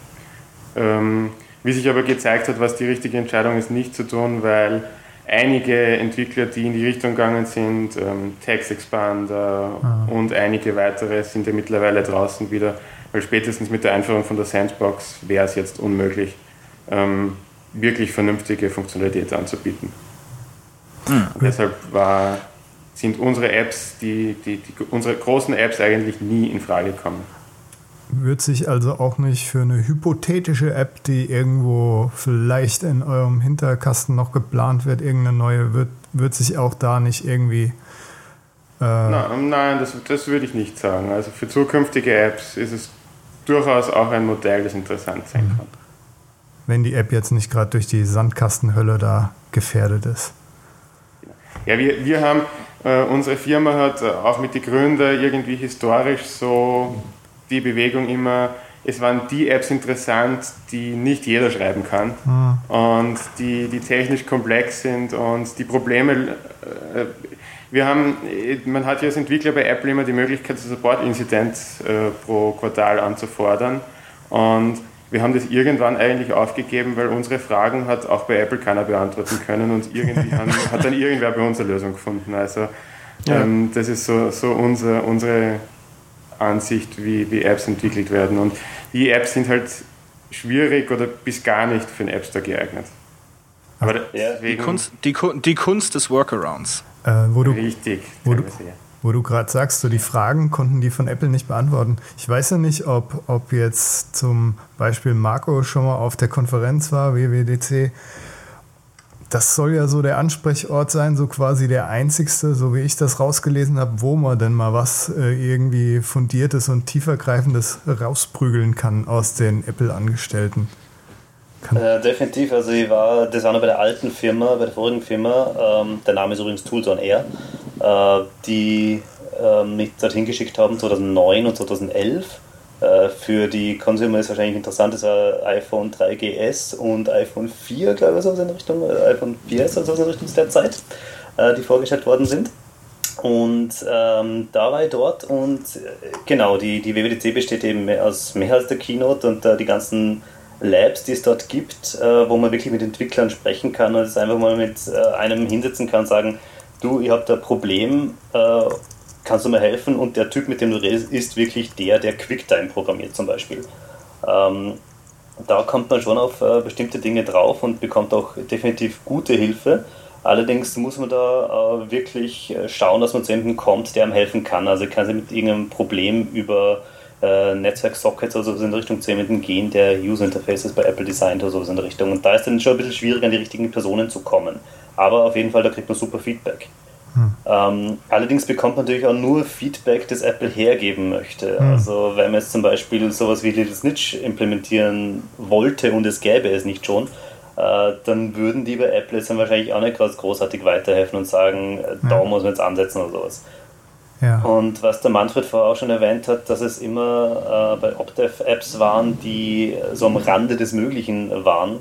Ähm, wie sich aber gezeigt hat, was die richtige Entscheidung ist, nicht zu tun, weil einige Entwickler, die in die Richtung gegangen sind, ähm, Text Expander ah. und einige weitere sind ja mittlerweile draußen wieder, weil spätestens mit der Einführung von der Sandbox wäre es jetzt unmöglich, ähm, wirklich vernünftige Funktionalität anzubieten. Mhm. Deshalb war sind unsere Apps, die, die, die, unsere großen Apps eigentlich nie in Frage kommen. Wird sich also auch nicht für eine hypothetische App, die irgendwo vielleicht in eurem Hinterkasten noch geplant wird, irgendeine neue, wird, wird sich auch da nicht irgendwie. Äh nein, nein das, das würde ich nicht sagen. Also für zukünftige Apps ist es durchaus auch ein Modell, das interessant sein mhm. kann. Wenn die App jetzt nicht gerade durch die Sandkastenhölle da gefährdet ist. Ja, wir, wir haben, äh, unsere Firma hat äh, auch mit den Gründern irgendwie historisch so die Bewegung immer, es waren die Apps interessant, die nicht jeder schreiben kann mhm. und die, die technisch komplex sind und die Probleme, äh, wir haben, man hat ja als Entwickler bei Apple immer die Möglichkeit, das Support-Incident äh, pro Quartal anzufordern und wir haben das irgendwann eigentlich aufgegeben, weil unsere Fragen hat auch bei Apple keiner beantworten können und irgendwie haben, hat dann irgendwer bei uns eine Lösung gefunden. Also ja. ähm, das ist so, so unser, unsere Ansicht, wie, wie Apps entwickelt werden. Und die Apps sind halt schwierig oder bis gar nicht für den App Store geeignet. Aber ja. die, Kunst, die, die Kunst des Workarounds. Äh, wo du, Richtig. Wo du, wo du gerade sagst, so die Fragen konnten die von Apple nicht beantworten. Ich weiß ja nicht, ob, ob jetzt zum Beispiel Marco schon mal auf der Konferenz war, WWDC. Das soll ja so der Ansprechort sein, so quasi der einzigste, so wie ich das rausgelesen habe, wo man denn mal was äh, irgendwie Fundiertes und tiefergreifendes rausprügeln kann aus den Apple-Angestellten. Äh, definitiv, also ich war, noch bei der alten Firma, bei der vorigen Firma, ähm, der Name ist übrigens Tools on Air, äh, die äh, mich dorthin geschickt haben 2009 und 2011. Äh, für die Consumer ist wahrscheinlich interessant, das war iPhone 3GS und iPhone 4, glaube ich, so in Richtung, äh, iPhone 4S, also in Richtung der Zeit, äh, die vorgestellt worden sind. Und ähm, da war ich dort und genau, die, die WWDC besteht eben aus mehr als der Keynote und die ganzen Labs, die es dort gibt, äh, wo man wirklich mit Entwicklern sprechen kann und es einfach mal mit äh, einem hinsetzen kann und sagen, du, ich habe da ein Problem, äh, kannst du mir helfen? Und der Typ, mit dem du redest, ist wirklich der, der QuickTime programmiert zum Beispiel. Ähm, da kommt man schon auf äh, bestimmte Dinge drauf und bekommt auch definitiv gute Hilfe. Allerdings muss man da äh, wirklich äh, schauen, dass man zu jemandem kommt, der einem helfen kann. Also kann sie mit irgendeinem Problem über äh, Netzwerk-Sockets oder sowas in Richtung zu jemandem gehen, der User Interfaces bei Apple designt oder sowas in der Richtung. Und da ist dann schon ein bisschen schwieriger, an die richtigen Personen zu kommen. Aber auf jeden Fall, da kriegt man super Feedback. Hm. Ähm, allerdings bekommt man natürlich auch nur Feedback, das Apple hergeben möchte. Hm. Also wenn man jetzt zum Beispiel sowas wie Little Snitch implementieren wollte und es gäbe es nicht schon, äh, dann würden die bei Apple jetzt dann wahrscheinlich auch nicht großartig weiterhelfen und sagen, äh, da hm. muss man jetzt ansetzen oder sowas. Und was der Manfred vorher auch schon erwähnt hat, dass es immer äh, bei Opdev Apps waren, die so am Rande des Möglichen waren,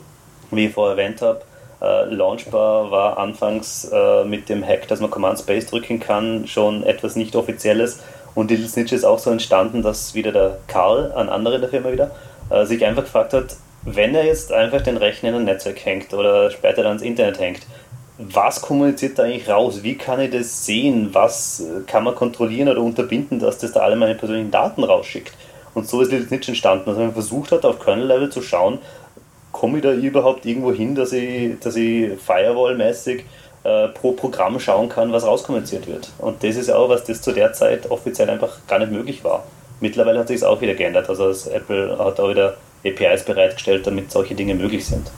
wie ich vorher erwähnt habe. Äh, Launchbar war anfangs äh, mit dem Hack, dass man Command Space drücken kann, schon etwas nicht offizielles. Und Little Snitch ist auch so entstanden, dass wieder der Karl, ein anderer in der Firma wieder, äh, sich einfach gefragt hat, wenn er jetzt einfach den Rechner in ein Netzwerk hängt oder später dann ins Internet hängt, was kommuniziert da eigentlich raus? Wie kann ich das sehen? Was äh, kann man kontrollieren oder unterbinden, dass das da alle meine persönlichen Daten rausschickt? Und so ist Little Snitch entstanden, dass man versucht hat, auf Kernel-Level zu schauen, komme ich da überhaupt irgendwo hin, dass ich, dass ich Firewall-mäßig äh, pro Programm schauen kann, was rauskommuniziert wird. Und das ist auch, was das zu der Zeit offiziell einfach gar nicht möglich war. Mittlerweile hat sich es auch wieder geändert. Also Apple hat auch wieder APIs bereitgestellt, damit solche Dinge möglich sind.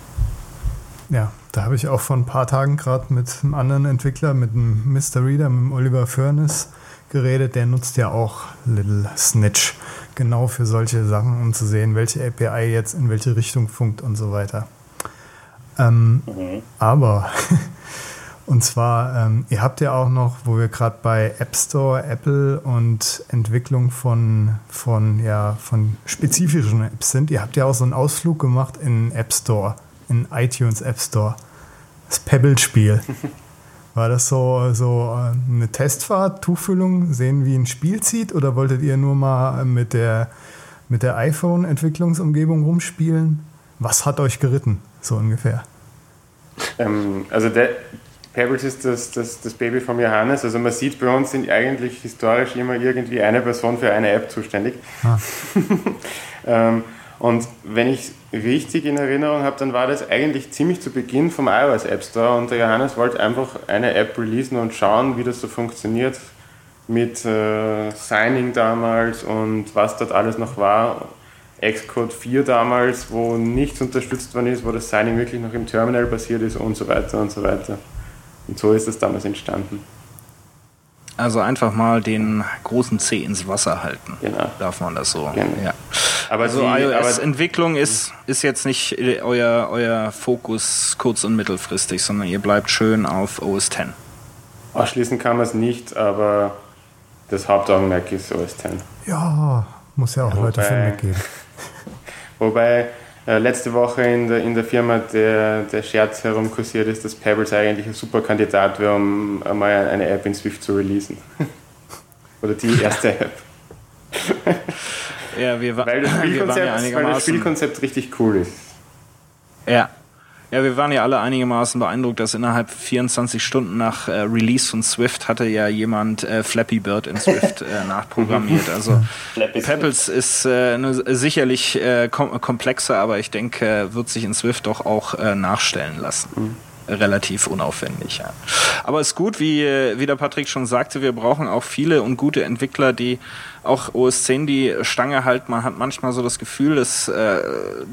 Ja, da habe ich auch vor ein paar Tagen gerade mit einem anderen Entwickler, mit dem Mr. Reader, mit dem Oliver Furnace geredet. Der nutzt ja auch Little Snitch genau für solche Sachen, um zu sehen, welche API jetzt in welche Richtung funkt und so weiter. Ähm, mhm. Aber, und zwar, ähm, ihr habt ja auch noch, wo wir gerade bei App Store, Apple und Entwicklung von, von, ja, von spezifischen Apps sind, ihr habt ja auch so einen Ausflug gemacht in App Store, in iTunes App Store. Das Pebble-Spiel. War das so, so äh, eine Testfahrt, Tuchfüllung, sehen, wie ein Spiel zieht? Oder wolltet ihr nur mal mit der, mit der iPhone-Entwicklungsumgebung rumspielen? Was hat euch geritten, so ungefähr? Ähm, also der Pebbles ist das, das, das Baby von Johannes. Also man sieht, bei uns sind eigentlich historisch immer irgendwie eine Person für eine App zuständig. Ah. ähm, und wenn ich richtig in Erinnerung habe, dann war das eigentlich ziemlich zu Beginn vom iOS App Store und der Johannes wollte einfach eine App releasen und schauen, wie das so funktioniert mit äh, Signing damals und was dort alles noch war. Xcode 4 damals, wo nichts unterstützt worden ist, wo das Signing wirklich noch im Terminal basiert ist und so weiter und so weiter. Und so ist es damals entstanden. Also einfach mal den großen C ins Wasser halten. Genau. Darf man das so? Genau. Ja. Aber also iOS-Entwicklung ist, ist jetzt nicht euer, euer Fokus kurz- und mittelfristig, sondern ihr bleibt schön auf OS X. Ausschließen kann man es nicht, aber das Hauptaugenmerk ist OS X. Ja, muss ja auch ja, Leute für mitgeben. Wobei äh, letzte Woche in der, in der Firma der, der Scherz herumkursiert ist, dass Pebbles eigentlich ein super Kandidat wäre, um mal eine App in Swift zu releasen. Oder die erste App. ja, wir, weil, das Spielkonzept, ja weil das Spielkonzept richtig cool ist. Ja, ja, wir waren ja alle einigermaßen beeindruckt, dass innerhalb 24 Stunden nach äh, Release von Swift hatte ja jemand äh, Flappy Bird in Swift äh, nachprogrammiert. Also Pebbles ist äh, sicherlich äh, kom komplexer, aber ich denke, wird sich in Swift doch auch äh, nachstellen lassen. Mhm relativ unaufwendig. Ja. Aber es ist gut, wie, wie der Patrick schon sagte, wir brauchen auch viele und gute Entwickler, die auch OS 10 die Stange halten. Man hat manchmal so das Gefühl, es äh,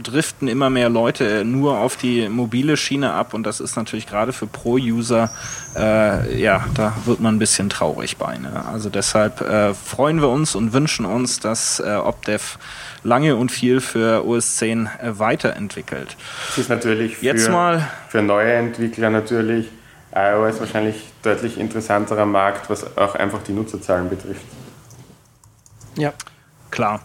driften immer mehr Leute nur auf die mobile Schiene ab und das ist natürlich gerade für Pro-User, äh, ja, da wird man ein bisschen traurig bei. Ne? Also deshalb äh, freuen wir uns und wünschen uns, dass äh, Opdev lange und viel für OS 10 äh, weiterentwickelt. Das ist natürlich für, Jetzt mal, für neue Entwickler natürlich iOS wahrscheinlich deutlich interessanterer Markt, was auch einfach die Nutzerzahlen betrifft. Ja. Klar,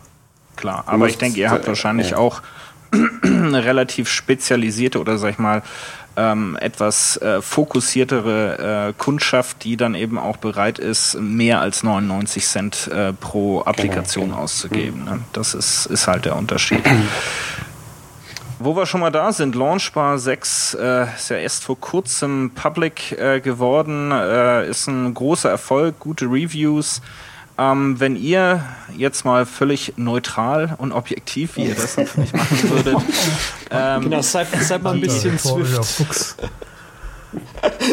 klar. Aber ich denke, ihr habt wahrscheinlich ja. auch eine relativ spezialisierte oder sag ich mal ähm, etwas äh, fokussiertere äh, Kundschaft, die dann eben auch bereit ist, mehr als 99 Cent äh, pro Applikation genau, genau. auszugeben. Ne? Das ist, ist halt der Unterschied. Wo wir schon mal da sind, Launchbar 6 äh, ist ja erst vor kurzem public äh, geworden, äh, ist ein großer Erfolg, gute Reviews. Ähm, wenn ihr jetzt mal völlig neutral und objektiv, wie ihr das natürlich machen würdet. Ähm, genau, seid, seid mal ein bisschen Swift.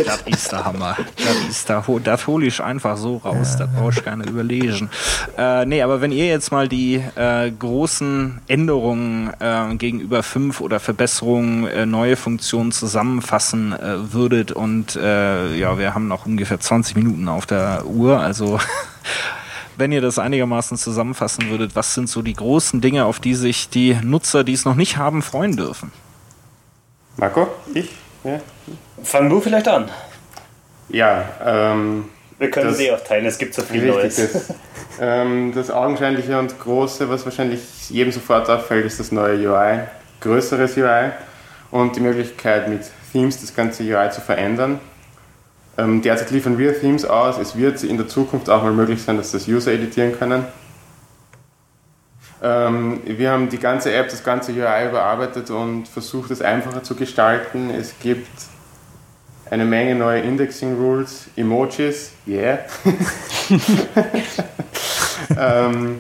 Das ist der Hammer. Das ist der, das hole ich einfach so raus. Das brauche ich gerne überlegen. Äh, nee, aber wenn ihr jetzt mal die äh, großen Änderungen äh, gegenüber fünf oder Verbesserungen, äh, neue Funktionen zusammenfassen äh, würdet und äh, ja, wir haben noch ungefähr 20 Minuten auf der Uhr, also wenn ihr das einigermaßen zusammenfassen würdet, was sind so die großen Dinge, auf die sich die Nutzer, die es noch nicht haben, freuen dürfen? Marco, ich? Ja. Fang du vielleicht an. Ja, ähm, wir können das, sie auch teilen, es gibt so viel Neues. Das, ähm, das Augenscheinliche und Große, was wahrscheinlich jedem sofort auffällt, ist das neue UI, größeres UI und die Möglichkeit mit Themes das ganze UI zu verändern. Ähm, derzeit liefern wir Themes aus. Es wird in der Zukunft auch mal möglich sein, dass das User editieren können. Ähm, wir haben die ganze App, das ganze UI überarbeitet und versucht es einfacher zu gestalten. Es gibt eine Menge neue Indexing Rules, Emojis, yeah. ähm,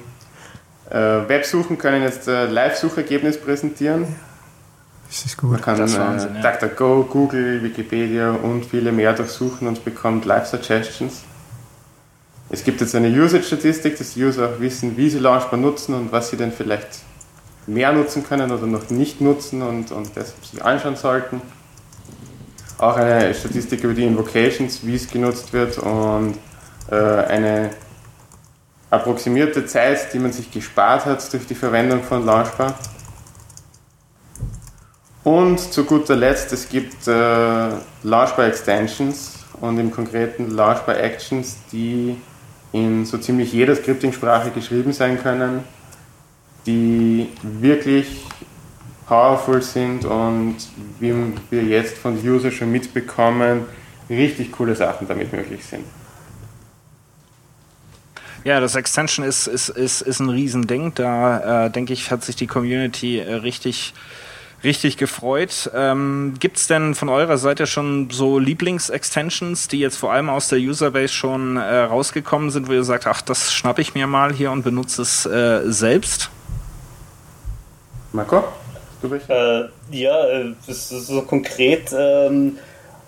äh, Websuchen können jetzt äh, Live-Suchergebnis präsentieren. Richtig gut. Man kann Das ist äh, Wahnsinn, ja. DuckDuckGo, Google, Wikipedia und viele mehr durchsuchen und bekommt Live-Suggestions. Es gibt jetzt eine Usage-Statistik, dass die User auch wissen, wie sie Launchbar nutzen und was sie denn vielleicht mehr nutzen können oder noch nicht nutzen und, und deshalb sich anschauen sollten. Auch eine Statistik über die Invocations, wie es genutzt wird und äh, eine approximierte Zeit, die man sich gespart hat durch die Verwendung von Launchbar. Und zu guter Letzt, es gibt äh, Launchbar Extensions und im konkreten Launchbar Actions, die in so ziemlich jeder Scripting-Sprache geschrieben sein können, die wirklich powerful sind und wie wir jetzt von User schon mitbekommen, richtig coole Sachen damit möglich sind. Ja, das Extension ist, ist, ist, ist ein Riesending. Da äh, denke ich, hat sich die Community äh, richtig, richtig gefreut. Ähm, Gibt es denn von eurer Seite schon so Lieblings-Extensions, die jetzt vor allem aus der Userbase schon äh, rausgekommen sind, wo ihr sagt, ach, das schnapp ich mir mal hier und benutze es äh, selbst? Marco? Du? Äh, ja, äh, das ist so konkret ähm,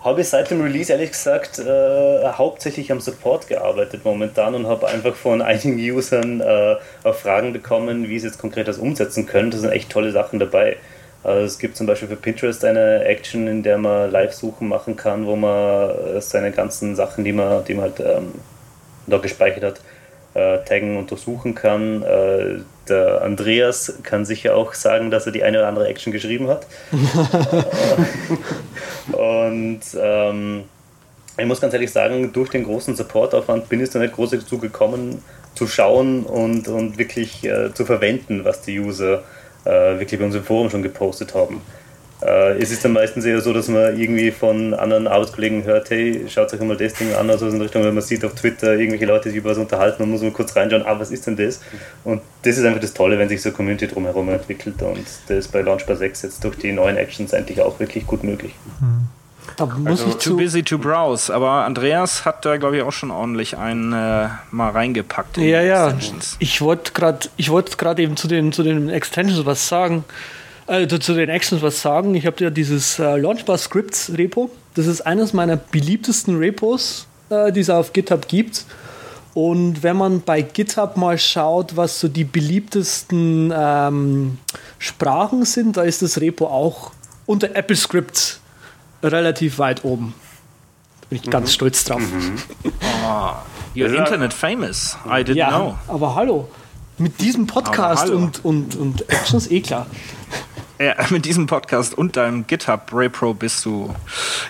habe ich seit dem Release ehrlich gesagt äh, hauptsächlich am Support gearbeitet momentan und habe einfach von einigen Usern äh, auch Fragen bekommen, wie sie jetzt konkret das umsetzen können. Da sind echt tolle Sachen dabei. Also es gibt zum Beispiel für Pinterest eine Action, in der man Live-Suchen machen kann, wo man äh, seine ganzen Sachen, die man, die man halt ähm, da gespeichert hat, äh, taggen und durchsuchen kann. Äh, der Andreas kann sicher auch sagen, dass er die eine oder andere Action geschrieben hat. und ähm, ich muss ganz ehrlich sagen, durch den großen Supportaufwand bin ich da nicht groß dazu gekommen, zu schauen und, und wirklich äh, zu verwenden, was die User äh, wirklich bei uns im Forum schon gepostet haben. Äh, es ist dann meistens eher so, dass man irgendwie von anderen Arbeitskollegen hört, hey, schaut euch mal das Ding an, also in Richtung, wenn man sieht auf Twitter irgendwelche Leute, sich über was unterhalten, man muss mal kurz reinschauen, ah, was ist denn das? Und das ist einfach das Tolle, wenn sich so eine Community drumherum entwickelt und das ist bei Launchbar 6 jetzt durch die neuen Actions eigentlich auch wirklich gut möglich. Da muss Also ich Too zu. busy to browse. Aber Andreas hat da, glaube ich, auch schon ordentlich einen äh, mal reingepackt. in Ja, ja. Extensions. Ich wollte gerade wollt eben zu den, zu den Extensions was sagen. Äh, zu- den Actions was sagen. Ich habe ja dieses äh, Launchbar Scripts Repo. Das ist eines meiner beliebtesten Repos, äh, die es auf GitHub gibt. Und wenn man bei GitHub mal schaut, was so die beliebtesten ähm, Sprachen sind, da ist das Repo auch unter Apple Script relativ weit oben. Da bin ich ganz stolz drauf. You're Ja. Internet famous. I didn't Ja, know. aber hallo. Mit diesem Podcast und, und, und Actions eh klar. Ja, mit diesem Podcast und deinem GitHub Repro bist du.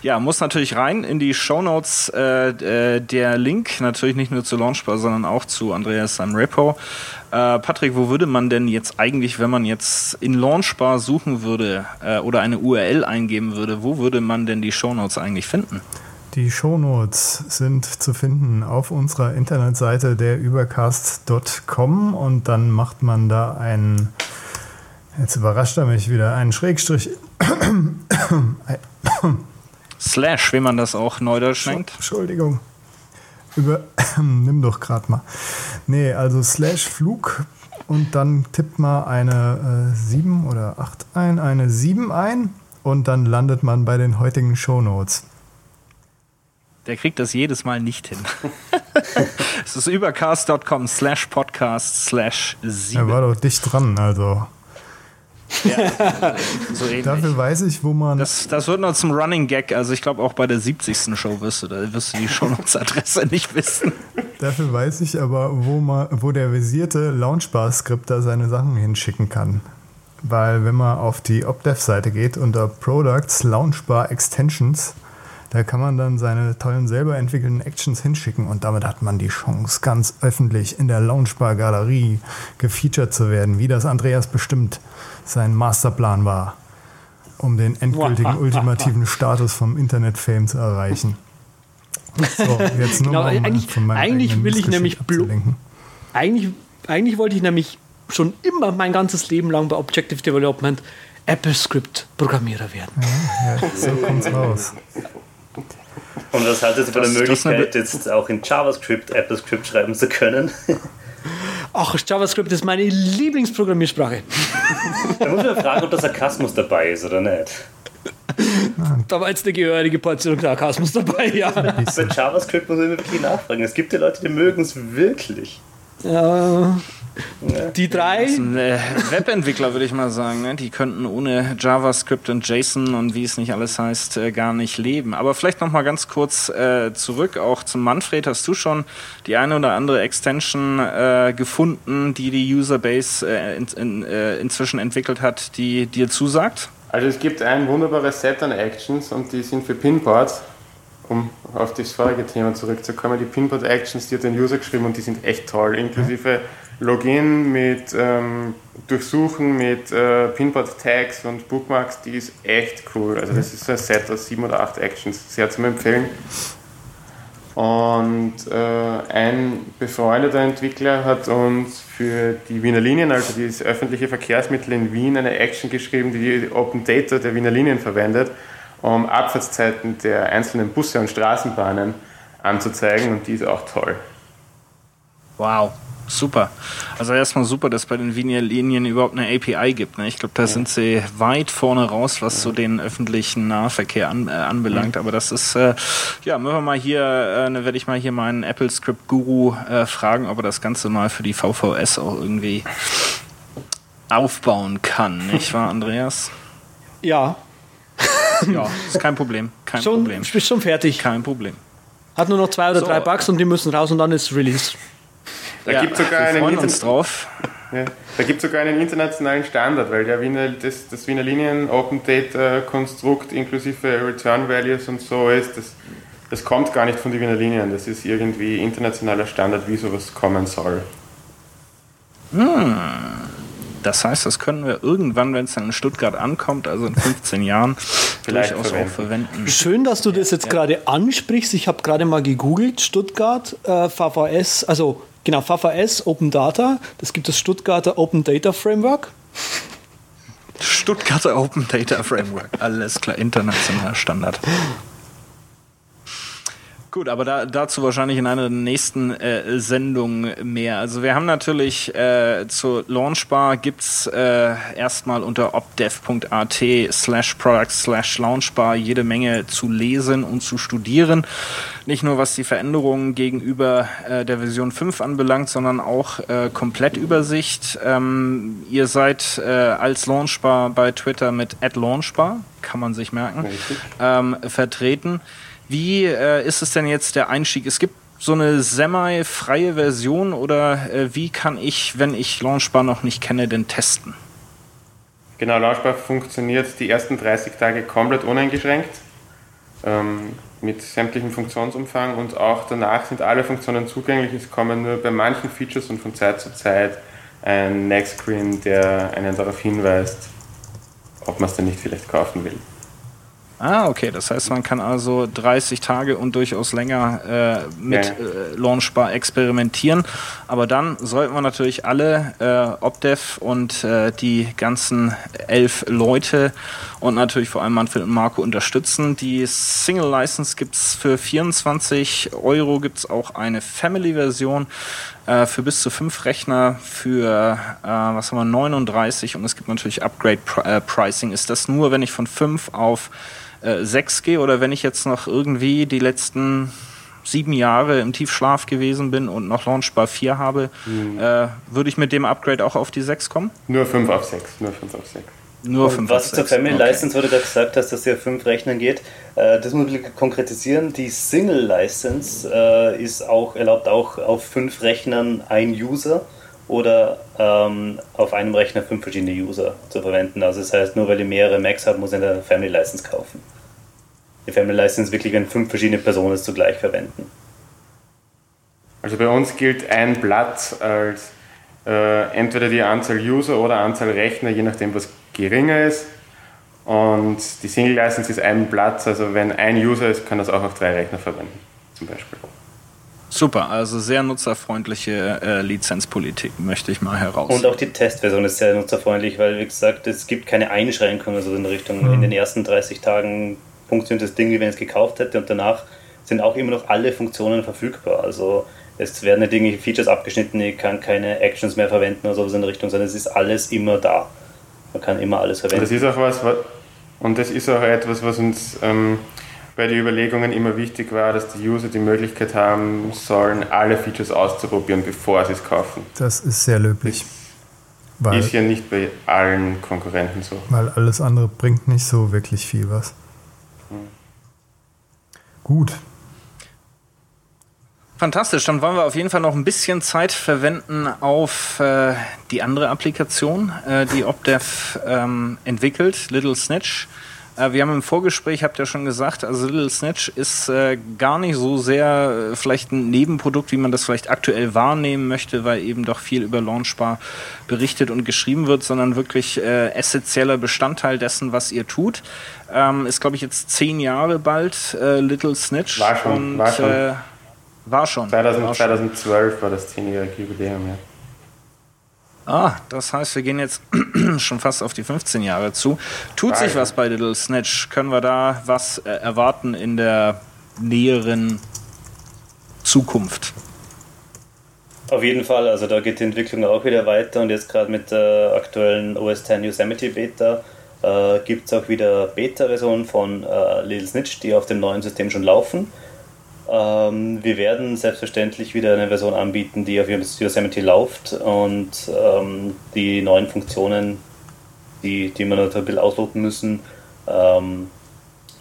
Ja, muss natürlich rein in die Shownotes. Äh, äh, der Link natürlich nicht nur zu Launchbar, sondern auch zu Andreas seinem Repro. Äh, Patrick, wo würde man denn jetzt eigentlich, wenn man jetzt in Launchbar suchen würde äh, oder eine URL eingeben würde, wo würde man denn die Shownotes eigentlich finden? Die Shownotes sind zu finden auf unserer Internetseite der übercast.com und dann macht man da einen, jetzt überrascht er mich wieder, einen Schrägstrich. Slash, wie man das auch neudeutsch nennt. Entschuldigung. Über, nimm doch gerade mal. Nee, also slash Flug und dann tippt man eine äh, 7 oder 8 ein, eine 7 ein und dann landet man bei den heutigen Shownotes. Der kriegt das jedes Mal nicht hin. es ist übercast.com slash podcast slash Er 7. war doch dicht dran, also. So ähnlich. Dafür weiß ich, wo man. Das, das wird noch zum Running Gag. Also ich glaube auch bei der 70. Show wirst du, da wirst du die Shownotes-Adresse nicht wissen. Dafür weiß ich aber, wo, man, wo der visierte Launchbar-Skripter seine Sachen hinschicken kann. Weil wenn man auf die OpDev-Seite geht unter Products Launchbar Extensions, da kann man dann seine tollen selber entwickelten Actions hinschicken und damit hat man die Chance, ganz öffentlich in der Launchbar-Galerie gefeatured zu werden, wie das Andreas bestimmt sein Masterplan war. um den endgültigen ultimativen Status vom Internet-Fame zu erreichen. So, jetzt nur genau, mal, um eigentlich, von meinem eigentlich will ich nämlich eigentlich, eigentlich wollte ich nämlich schon immer mein ganzes Leben lang bei Objective Development Apple-Script-Programmierer werden. Ja, ja, so kommt's raus. Und was hat jetzt von der Möglichkeit, jetzt auch in JavaScript Apple-Script schreiben zu können? Ach, JavaScript ist meine Lieblingsprogrammiersprache. Da muss man fragen, ob der Sarkasmus dabei ist oder nicht. Da war jetzt eine gehörige Portion Sarkasmus dabei, ja. Bei JavaScript muss man wirklich nachfragen. Es gibt ja Leute, die mögen es wirklich. Ja. Die drei. Äh, Webentwickler würde ich mal sagen, ne? die könnten ohne JavaScript und JSON und wie es nicht alles heißt, äh, gar nicht leben. Aber vielleicht noch mal ganz kurz äh, zurück, auch zum Manfred. Hast du schon die eine oder andere Extension äh, gefunden, die die Userbase äh, in, in, äh, inzwischen entwickelt hat, die dir zusagt? Also es gibt ein wunderbares Set an Actions und die sind für Pinboards um auf das vorige Thema zurückzukommen, die Pinboard Actions, die hat den User geschrieben und die sind echt toll, inklusive Login mit ähm, Durchsuchen, mit äh, Pinboard-Tags und Bookmarks, die ist echt cool. Also das ist so ein Set aus sieben oder acht Actions, sehr zu empfehlen. Und äh, ein befreundeter Entwickler hat uns für die Wiener Linien, also das öffentliche Verkehrsmittel in Wien, eine Action geschrieben, die die Open Data der Wiener Linien verwendet, um Abfahrtszeiten der einzelnen Busse und Straßenbahnen anzuzeigen und die ist auch toll. Wow, super. Also erstmal super, dass bei den Linien überhaupt eine API gibt. Ne? Ich glaube, da ja. sind sie weit vorne raus, was so den öffentlichen Nahverkehr an, äh, anbelangt. Mhm. Aber das ist, äh, ja, müssen wir mal hier, äh, ne, werde ich mal hier meinen Apple Script Guru äh, fragen, ob er das Ganze mal für die VVS auch irgendwie aufbauen kann. Nicht wahr, Andreas? Ja. ja, ist kein Problem. Kein schon, Problem. Bist schon fertig. Kein Problem. Hat nur noch zwei oder so. drei Bugs und die müssen raus und dann ist Release. Da ja, gibt sogar einen uns drauf. Ja, da gibt sogar einen internationalen Standard, weil der Wiener, das, das Wiener Linien Open Data Konstrukt inklusive Return Values und so ist, das, das kommt gar nicht von den Wiener Linien. Das ist irgendwie internationaler Standard, wie sowas kommen soll. Hm. Das heißt, das können wir irgendwann, wenn es dann in Stuttgart ankommt, also in 15 Jahren, Vielleicht durchaus verwenden. auch verwenden. Schön, dass du das jetzt ja. gerade ansprichst. Ich habe gerade mal gegoogelt, Stuttgart, äh, VVS, also genau, VVS Open Data. Das gibt das Stuttgarter Open Data Framework. Stuttgarter Open Data Framework. Alles klar, internationaler Standard. Gut, aber da, dazu wahrscheinlich in einer der nächsten äh, Sendungen mehr. Also wir haben natürlich äh, zur Launchbar gibt's äh, erstmal unter opdev.at slash products slash launchbar jede Menge zu lesen und zu studieren. Nicht nur was die Veränderungen gegenüber äh, der Version 5 anbelangt, sondern auch äh, Komplettübersicht. Ähm, ihr seid äh, als Launchbar bei Twitter mit @launchbar, kann man sich merken, ähm, vertreten. Wie äh, ist es denn jetzt der Einstieg? Es gibt so eine semi-freie Version oder äh, wie kann ich, wenn ich Launchbar noch nicht kenne, denn testen? Genau, Launchbar funktioniert die ersten 30 Tage komplett uneingeschränkt ähm, mit sämtlichem Funktionsumfang und auch danach sind alle Funktionen zugänglich. Es kommen nur bei manchen Features und von Zeit zu Zeit ein Next Screen, der einen darauf hinweist, ob man es denn nicht vielleicht kaufen will. Ah, okay. Das heißt, man kann also 30 Tage und durchaus länger äh, mit ja. äh, Launchbar experimentieren. Aber dann sollten wir natürlich alle äh, Opdev und äh, die ganzen elf Leute und natürlich vor allem Manfred und Marco unterstützen. Die Single License gibt es für 24 Euro, gibt es auch eine Family-Version äh, für bis zu fünf Rechner für, äh, was haben wir, 39 und es gibt natürlich Upgrade-Pricing. Ist das nur, wenn ich von 5 auf äh, 6 gehe oder wenn ich jetzt noch irgendwie die letzten sieben Jahre im Tiefschlaf gewesen bin und noch Launchbar 4 habe, mhm. äh, würde ich mit dem Upgrade auch auf die 6 kommen? Nur 5 auf 6, nur 5 auf 6. Nur 5 Was zur Family okay. License, wo du da gesagt hast, dass es ja 5 Rechnern geht, äh, das muss ich konkretisieren. Die Single License äh, ist auch, erlaubt auch auf 5 Rechnern ein User oder ähm, auf einem Rechner fünf verschiedene User zu verwenden. Also das heißt, nur weil ich mehrere Macs habe, muss ich eine Family License kaufen. Die Family License wirklich, wenn fünf verschiedene Personen es zugleich verwenden. Also bei uns gilt ein Blatt als äh, entweder die Anzahl User oder Anzahl Rechner, je nachdem was geringer ist. Und die Single License ist ein Platz, also wenn ein User ist, kann das auch auf drei Rechner verwenden, zum Beispiel. Super, also sehr nutzerfreundliche äh, Lizenzpolitik, möchte ich mal heraus. Und auch die Testversion ist sehr nutzerfreundlich, weil, wie gesagt, es gibt keine Einschränkungen also in Richtung, mhm. in den ersten 30 Tagen funktioniert das Ding, wie wenn es gekauft hätte und danach sind auch immer noch alle Funktionen verfügbar. Also es werden nicht irgendwelche Features abgeschnitten, ich kann keine Actions mehr verwenden oder sowas in der Richtung, sondern es ist alles immer da. Man kann immer alles verwenden. Und das ist auch was, und das ist auch etwas, was uns ähm, bei den Überlegungen immer wichtig war, dass die User die Möglichkeit haben sollen, alle Features auszuprobieren, bevor sie es kaufen. Das ist sehr löblich. Weil, ist ja nicht bei allen Konkurrenten so. Weil alles andere bringt nicht so wirklich viel was. Hm. Gut. Fantastisch, dann wollen wir auf jeden Fall noch ein bisschen Zeit verwenden auf äh, die andere Applikation, äh, die OpDev ähm, entwickelt, Little Snitch. Äh, wir haben im Vorgespräch, habt ihr schon gesagt, also Little Snitch ist äh, gar nicht so sehr äh, vielleicht ein Nebenprodukt, wie man das vielleicht aktuell wahrnehmen möchte, weil eben doch viel über Launchbar berichtet und geschrieben wird, sondern wirklich äh, essentieller Bestandteil dessen, was ihr tut. Ähm, ist, glaube ich, jetzt zehn Jahre bald Little Snitch. War schon, und, war schon. War schon. 2000, war 2012 war das zehnjährige Jubiläum, ja. Ah, das heißt, wir gehen jetzt schon fast auf die 15 Jahre zu. Tut sich was bei Little Snatch? Können wir da was äh, erwarten in der näheren Zukunft? Auf jeden Fall, also da geht die Entwicklung auch wieder weiter und jetzt gerade mit der aktuellen OS X Yosemite Beta äh, gibt es auch wieder Beta-Versionen von äh, Little Snitch, die auf dem neuen System schon laufen. Ähm, wir werden selbstverständlich wieder eine Version anbieten, die auf Yosemite läuft und ähm, die neuen Funktionen, die, die ein bisschen ausloten müssen, ähm,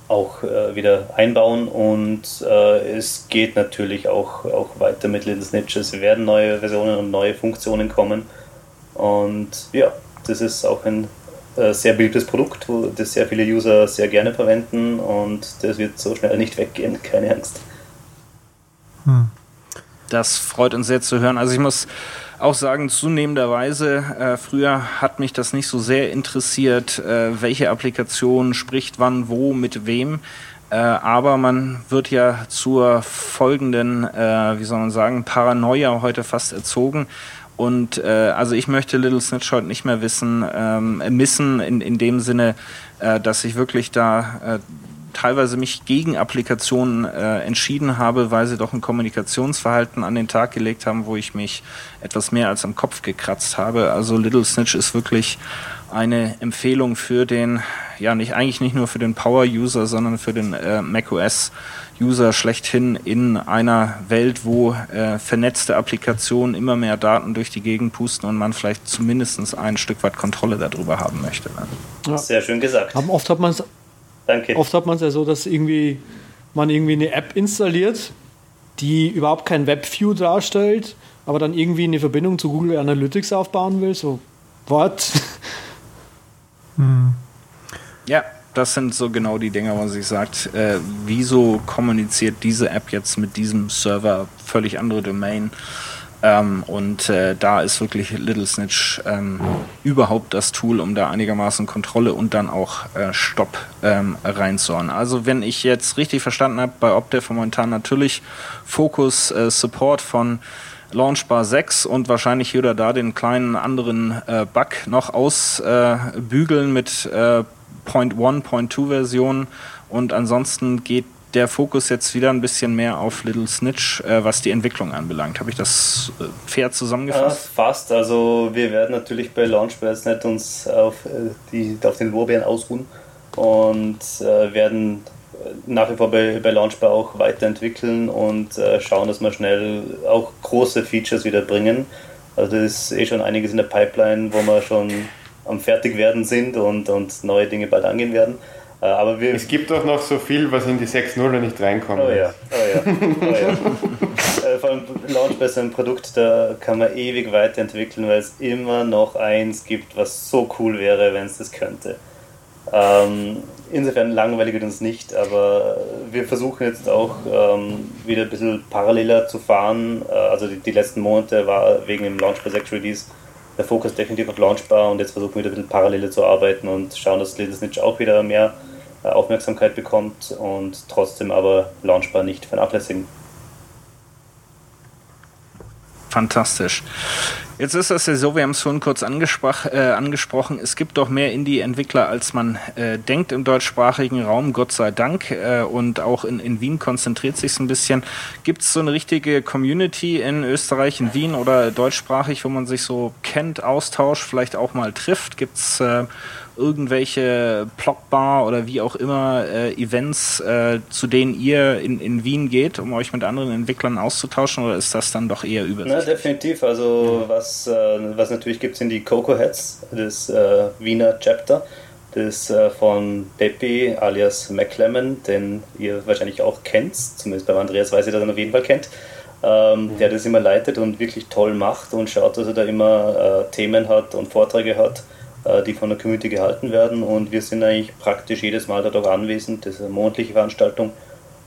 auch äh, wieder einbauen und äh, es geht natürlich auch, auch weiter mit Little Snitches. Wir werden neue Versionen und neue Funktionen kommen und ja, das ist auch ein äh, sehr beliebtes Produkt, das sehr viele User sehr gerne verwenden und das wird so schnell nicht weggehen, keine Angst. Das freut uns sehr zu hören. Also ich muss auch sagen, zunehmenderweise, äh, früher hat mich das nicht so sehr interessiert, äh, welche Applikation spricht wann, wo, mit wem. Äh, aber man wird ja zur folgenden, äh, wie soll man sagen, Paranoia heute fast erzogen. Und äh, also ich möchte Little Snitch heute nicht mehr wissen, ähm, missen, in, in dem Sinne, äh, dass ich wirklich da teilweise mich gegen Applikationen äh, entschieden habe, weil sie doch ein Kommunikationsverhalten an den Tag gelegt haben, wo ich mich etwas mehr als am Kopf gekratzt habe. Also Little Snitch ist wirklich eine Empfehlung für den, ja nicht eigentlich nicht nur für den Power-User, sondern für den äh, macOS-User schlechthin in einer Welt, wo äh, vernetzte Applikationen immer mehr Daten durch die Gegend pusten und man vielleicht zumindest ein Stück weit Kontrolle darüber haben möchte. Ja. Sehr schön gesagt. Aber oft hat man es Danke. Oft hat man es ja so, dass irgendwie man irgendwie eine App installiert, die überhaupt kein Webview darstellt, aber dann irgendwie eine Verbindung zu Google Analytics aufbauen will. So, what? Hm. Ja, das sind so genau die Dinge, wo sich sagt, äh, wieso kommuniziert diese App jetzt mit diesem Server völlig andere Domain? Ähm, und äh, da ist wirklich Little Snitch ähm, überhaupt das Tool, um da einigermaßen Kontrolle und dann auch äh, Stopp ähm, reinzuhauen. Also wenn ich jetzt richtig verstanden habe, bei Opdev momentan natürlich Fokus äh, Support von Launchbar 6 und wahrscheinlich hier oder da den kleinen anderen äh, Bug noch ausbügeln mit äh, Point 1, Point 2 Versionen und ansonsten geht der Fokus jetzt wieder ein bisschen mehr auf Little Snitch, äh, was die Entwicklung anbelangt. Habe ich das äh, fair zusammengefasst? Ja, fast. Also wir werden natürlich bei Launchpads nicht uns auf, äh, die, auf den Lorbeeren ausruhen und äh, werden nach wie vor bei, bei Launchbar auch weiterentwickeln und äh, schauen, dass wir schnell auch große Features wieder bringen. Also das ist eh schon einiges in der Pipeline, wo wir schon am Fertigwerden sind und, und neue Dinge bald angehen werden. Äh, aber wir es gibt auch noch so viel, was in die 6.0 nicht reinkommt. Oh ja, oh ja. Oh ja. Äh, vor allem Launch bei so einem Produkt, da kann man ewig weiterentwickeln, weil es immer noch eins gibt, was so cool wäre, wenn es das könnte. Ähm, insofern langweilig wird uns nicht, aber wir versuchen jetzt auch ähm, wieder ein bisschen paralleler zu fahren. Äh, also die, die, letzten Monate war wegen dem Launch bei 6 Release der Fokus definitiv auf Launchbar und jetzt versuchen wir wieder ein bisschen parallel zu arbeiten und schauen, dass Little Snitch auch wieder mehr äh, Aufmerksamkeit bekommt und trotzdem aber Launchbar nicht vernachlässigen. Fantastisch. Jetzt ist das ja so, wir haben es schon kurz äh, angesprochen, es gibt doch mehr Indie-Entwickler, als man äh, denkt im deutschsprachigen Raum, Gott sei Dank. Äh, und auch in, in Wien konzentriert sich ein bisschen. Gibt es so eine richtige Community in Österreich, in Wien oder deutschsprachig, wo man sich so kennt, austauscht, vielleicht auch mal trifft? Gibt es äh, irgendwelche Blockbar oder wie auch immer äh, Events, äh, zu denen ihr in, in Wien geht, um euch mit anderen Entwicklern auszutauschen oder ist das dann doch eher übersichtlich? Na, definitiv. Also was, äh, was natürlich gibt, sind die Coco Heads, das äh, Wiener Chapter. Das äh, von Peppi alias McClemmon, den ihr wahrscheinlich auch kennt, zumindest beim Andreas weiß ich, dass er auf jeden Fall kennt. Ähm, mhm. der das immer leitet und wirklich toll macht und schaut, dass er da immer äh, Themen hat und Vorträge hat die von der Community gehalten werden und wir sind eigentlich praktisch jedes Mal dort auch anwesend. Das ist eine monatliche Veranstaltung.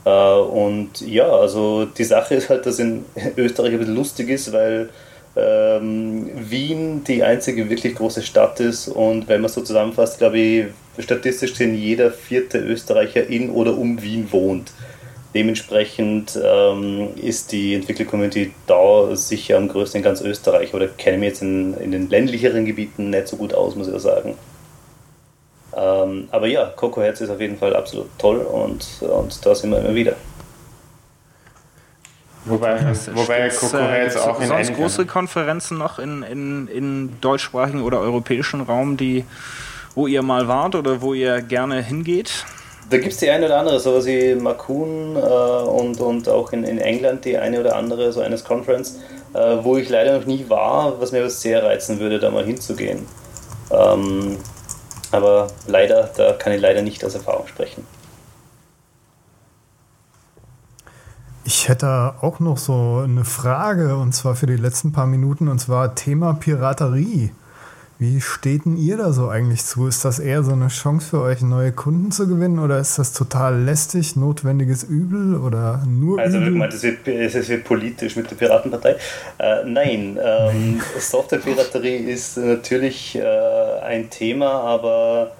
Äh, und ja, also die Sache ist halt, dass in Österreich ein bisschen lustig ist, weil ähm, Wien die einzige wirklich große Stadt ist und wenn man so zusammenfasst, glaube ich, statistisch gesehen jeder vierte Österreicher in oder um Wien wohnt. Dementsprechend ähm, ist die Entwickler-Community da sicher am größten in ganz Österreich oder kenne mich jetzt in, in den ländlicheren Gebieten nicht so gut aus, muss ich sagen. Ähm, aber ja, Coco Herz ist auf jeden Fall absolut toll und, und da sind wir immer wieder. Wobei, wobei Coco Herz auch in sonst große Konferenzen noch in, in, in deutschsprachigen oder europäischen Raum, die, wo ihr mal wart oder wo ihr gerne hingeht? Da gibt es die eine oder andere, sowas wie Makun äh, und, und auch in, in England die eine oder andere, so eines Conference, äh, wo ich leider noch nie war, was mir aber sehr reizen würde, da mal hinzugehen. Ähm, aber leider, da kann ich leider nicht aus Erfahrung sprechen. Ich hätte auch noch so eine Frage, und zwar für die letzten paar Minuten, und zwar Thema Piraterie. Wie steht denn ihr da so eigentlich zu? Ist das eher so eine Chance für euch, neue Kunden zu gewinnen oder ist das total lästig, notwendiges Übel oder nur Also Übel? Meint, es, wird, es wird politisch mit der Piratenpartei. Äh, nein, ähm, Softwarepiraterie ist natürlich äh, ein Thema, aber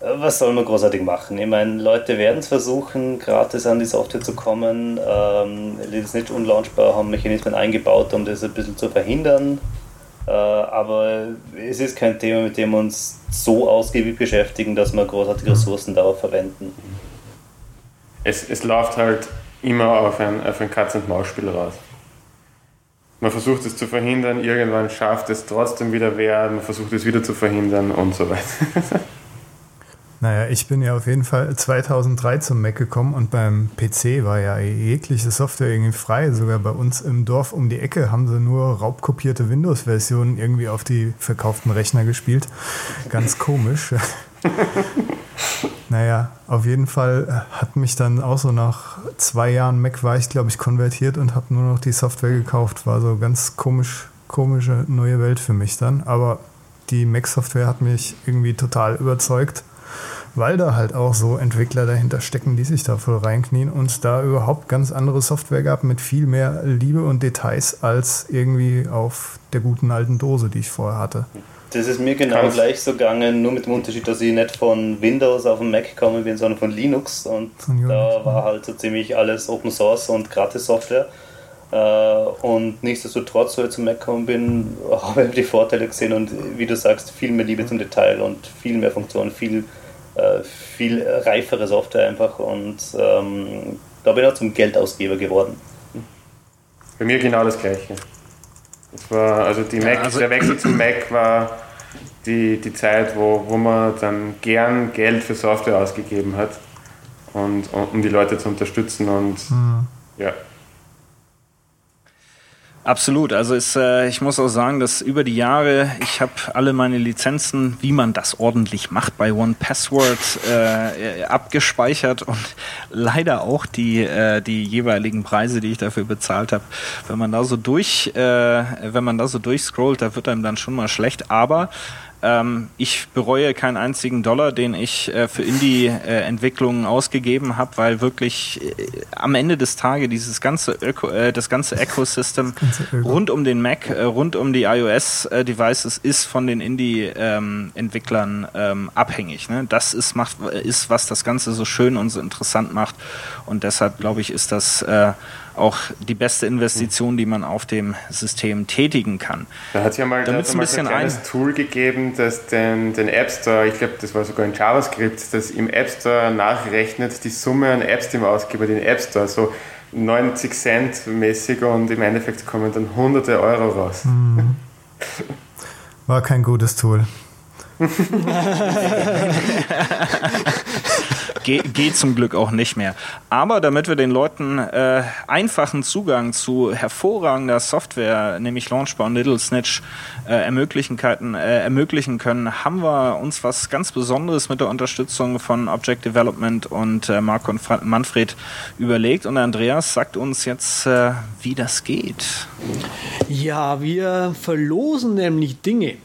äh, was soll man großartig machen? Ich meine, Leute werden es versuchen, gratis an die Software zu kommen. Ähm, Little Snitch und Launchbar haben Mechanismen eingebaut, um das ein bisschen zu verhindern. Äh, aber es ist kein Thema, mit dem wir uns so ausgiebig beschäftigen, dass wir großartige mhm. Ressourcen darauf verwenden. Es, es läuft halt immer auf ein, auf ein Katz-und-Maus-Spiel raus. Man versucht es zu verhindern, irgendwann schafft es trotzdem wieder wer, man versucht es wieder zu verhindern und so weiter. Naja, ich bin ja auf jeden Fall 2003 zum Mac gekommen und beim PC war ja jegliche Software irgendwie frei. Sogar bei uns im Dorf um die Ecke haben sie nur raubkopierte Windows-Versionen irgendwie auf die verkauften Rechner gespielt. Ganz komisch. naja, auf jeden Fall hat mich dann auch so nach zwei Jahren Mac war ich, glaube ich, konvertiert und habe nur noch die Software gekauft. War so ganz komisch, komische neue Welt für mich dann. Aber die Mac-Software hat mich irgendwie total überzeugt weil da halt auch so Entwickler dahinter stecken, die sich da voll reinknien und da überhaupt ganz andere Software gab mit viel mehr Liebe und Details als irgendwie auf der guten alten Dose, die ich vorher hatte. Das ist mir genau Kannst gleich so gegangen, nur mit dem Unterschied, dass ich nicht von Windows auf den Mac gekommen bin, sondern von Linux und von da war halt so ziemlich alles Open Source und Gratis Software. Äh, und nichtsdestotrotz, so ich zum Mac gekommen bin, habe ich die Vorteile gesehen und wie du sagst, viel mehr Liebe zum Detail und viel mehr Funktionen, viel viel reifere Software einfach und ähm, da bin ich auch zum Geldausgeber geworden. Bei mir genau das gleiche. Das war, also, die Mac, also der Wechsel zum Mac war die, die Zeit, wo, wo man dann gern Geld für Software ausgegeben hat und um die Leute zu unterstützen und mhm. ja. Absolut. Also ist, äh, ich muss auch sagen, dass über die Jahre, ich habe alle meine Lizenzen, wie man das ordentlich macht, bei One Password äh, abgespeichert und leider auch die, äh, die jeweiligen Preise, die ich dafür bezahlt habe. Wenn man da so durch, äh, wenn man da so durchscrollt, da wird einem dann schon mal schlecht. Aber Ähm, ich bereue keinen einzigen Dollar, den ich äh, für Indie-Entwicklungen ausgegeben habe, weil wirklich äh, am Ende des Tages dieses ganze Öko, äh, das ganze Ecosystem rund um den Mac, äh, rund um die iOS-Devices ist von den Indie-Entwicklern ähm, abhängig. Ne? Das ist, macht, ist, was das Ganze so schön und so interessant macht. Und deshalb, glaube ich, ist das äh, auch die beste Investition, die man auf dem System tätigen kann. Da hat es ja mal, Damit ein, ein bisschen ein kleines ein Tool gegeben, das den, den App Store, ich glaube, das war sogar in JavaScript, das im App Store nachrechnet die Summe an Apps, die man ausgibt, den App Store, so 90 Cent mäßig und im Endeffekt kommen dann hunderte Euro raus. Mhm. War kein gutes Tool. Ge geht zum Glück auch nicht mehr. Aber damit wir den Leuten äh, einfachen Zugang zu hervorragender Software, nämlich Launchbar und Little Snitch, äh, ermöglichen, äh, ermöglichen können, haben wir uns was ganz Besonderes mit der Unterstützung von Object Development und äh, Marco und Fra Manfred überlegt. Und Andreas sagt uns jetzt, äh, wie das geht. Ja, wir verlosen nämlich Dinge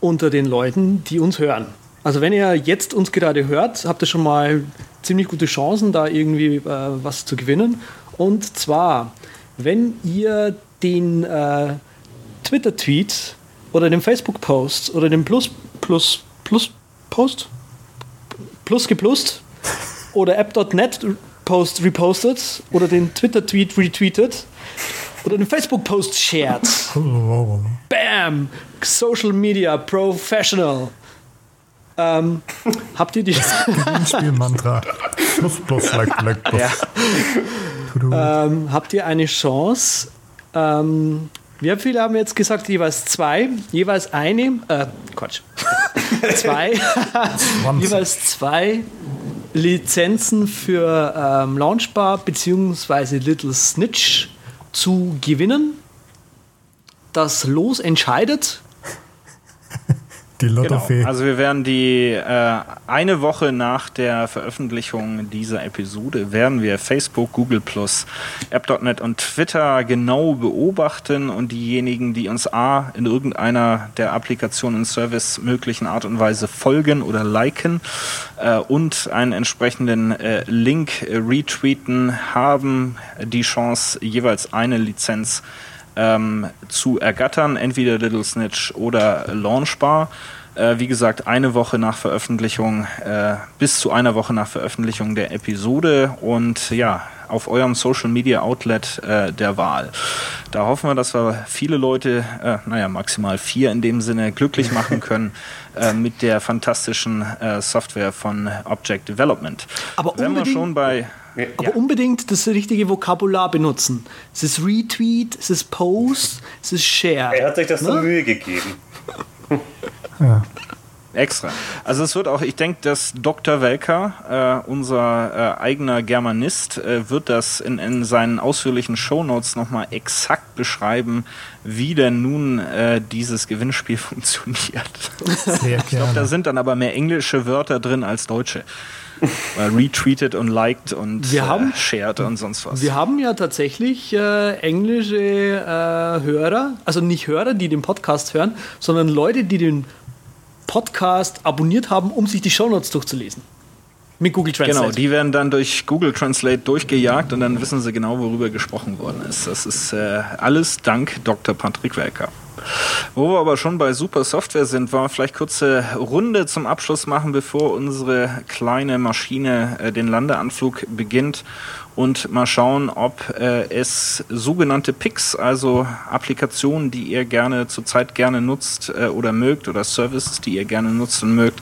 unter den Leuten, die uns hören. Also wenn ihr jetzt uns gerade hört, habt ihr schon mal ziemlich gute Chancen, da irgendwie äh, was zu gewinnen. Und zwar, wenn ihr den äh, Twitter-Tweet oder den Facebook-Post oder den Plus Plus Plus Post Plus geplust oder app.net Post repostet oder den Twitter-Tweet retweetet oder den Facebook-Post shared. Bam! Social Media Professional. Ähm, habt ihr die Gewinnspielmantra. plus, plus, like, like, plus. Ja. ähm, habt ihr eine Chance? Ähm, wie viele haben jetzt gesagt? Jeweils zwei, jeweils eine, äh, Quatsch, zwei, jeweils zwei Lizenzen für ähm, Launchbar bzw. Little Snitch zu gewinnen. Das Los entscheidet. Die Lottofee. Genau. Also wir werden die äh, eine Woche nach der Veröffentlichung dieser Episode werden wir Facebook, Google Plus, App.net und Twitter genau beobachten und diejenigen, die uns A in irgendeiner der Applikationen und Service möglichen Art und Weise folgen oder liken äh, und einen entsprechenden äh, Link retweeten, haben die Chance jeweils eine Lizenz ähm, zu ergattern, entweder Little Snitch oder Launchbar. Äh, wie gesagt, eine Woche nach Veröffentlichung, äh, bis zu einer Woche nach Veröffentlichung der Episode und ja, auf eurem Social Media Outlet äh, der Wahl. Da hoffen wir, dass wir viele Leute, naja, maximal vier in dem Sinne, glücklich machen können mit der fantastischen Software von Object Development. Aber Wenn wir schon bei aber ja. unbedingt das richtige Vokabular benutzen. Es ist Retweet, es ist Post, es ist Share. Er hat sich das ne? so Mühe gegeben. ja. Extra. Also es wird auch, ich denke, dass Dr. Welker, äh, unser äh, eigener Germanist, äh, wird das in, in seinen ausführlichen Shownotes nochmal exakt beschreiben, wie denn nun äh, dieses Gewinnspiel funktioniert. Sehr ich glaube, da sind dann aber mehr englische Wörter drin als deutsche. Weil retweetet und liked und wir haben, äh, shared und sonst was. Wir haben ja tatsächlich äh, englische äh, Hörer, also nicht Hörer, die den Podcast hören, sondern Leute, die den Podcast abonniert haben, um sich die Shownotes durchzulesen. Mit Google Translate. Genau, die werden dann durch Google Translate durchgejagt und dann wissen sie genau, worüber gesprochen worden ist. Das ist äh, alles dank Dr. Patrick Welker. Wo wir aber schon bei Super Software sind, wollen wir vielleicht kurze Runde zum Abschluss machen, bevor unsere kleine Maschine äh, den Landeanflug beginnt und mal schauen, ob äh, es sogenannte Picks, also Applikationen, die ihr gerne zurzeit gerne nutzt äh, oder mögt oder Services, die ihr gerne nutzt und mögt,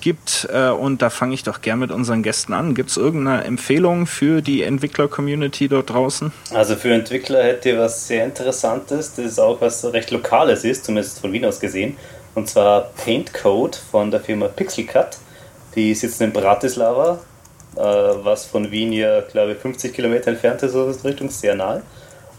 gibt. Äh, und da fange ich doch gern mit unseren Gästen an. Gibt es irgendeine Empfehlung für die Entwickler-Community dort draußen? Also für Entwickler hätte ich was sehr Interessantes. Das ist auch was recht Lokales ist, zumindest von Wien aus gesehen. Und zwar Paint Code von der Firma Pixelcut. Die sitzen in Bratislava, äh, was von Wien ja, glaube ich, 50 Kilometer entfernt ist, so in Richtung sehr nahe.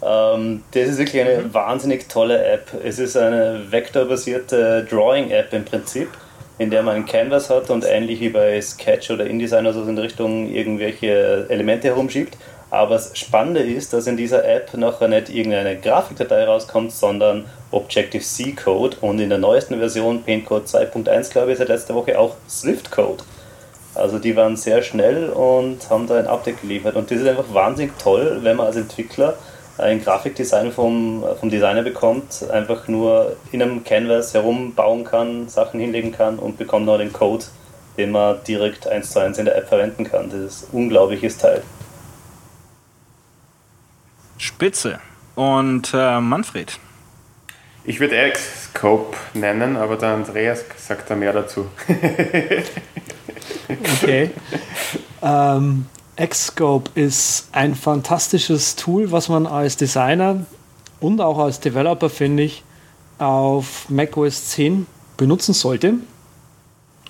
Ähm, das ist wirklich eine mhm. wahnsinnig tolle App. Es ist eine vektorbasierte Drawing-App im Prinzip in der man ein Canvas hat und ähnlich wie bei Sketch oder InDesign oder so in Richtung irgendwelche Elemente herumschiebt. Aber das Spannende ist, dass in dieser App nachher nicht irgendeine Grafikdatei rauskommt, sondern Objective-C Code und in der neuesten Version Paint Code 2.1, glaube ich, seit letzter Woche auch Swift Code. Also die waren sehr schnell und haben da ein Update geliefert. Und das ist einfach wahnsinnig toll, wenn man als Entwickler ein Grafikdesign vom, vom Designer bekommt, einfach nur in einem Canvas herumbauen kann, Sachen hinlegen kann und bekommt noch den Code, den man direkt eins zu eins in der App verwenden kann. Das ist ein unglaubliches Teil. Spitze. Und äh, Manfred? Ich würde Xscope nennen, aber der Andreas sagt da mehr dazu. okay. Ähm, Xscope ist ein fantastisches Tool, was man als Designer und auch als Developer, finde ich, auf macOS 10 benutzen sollte.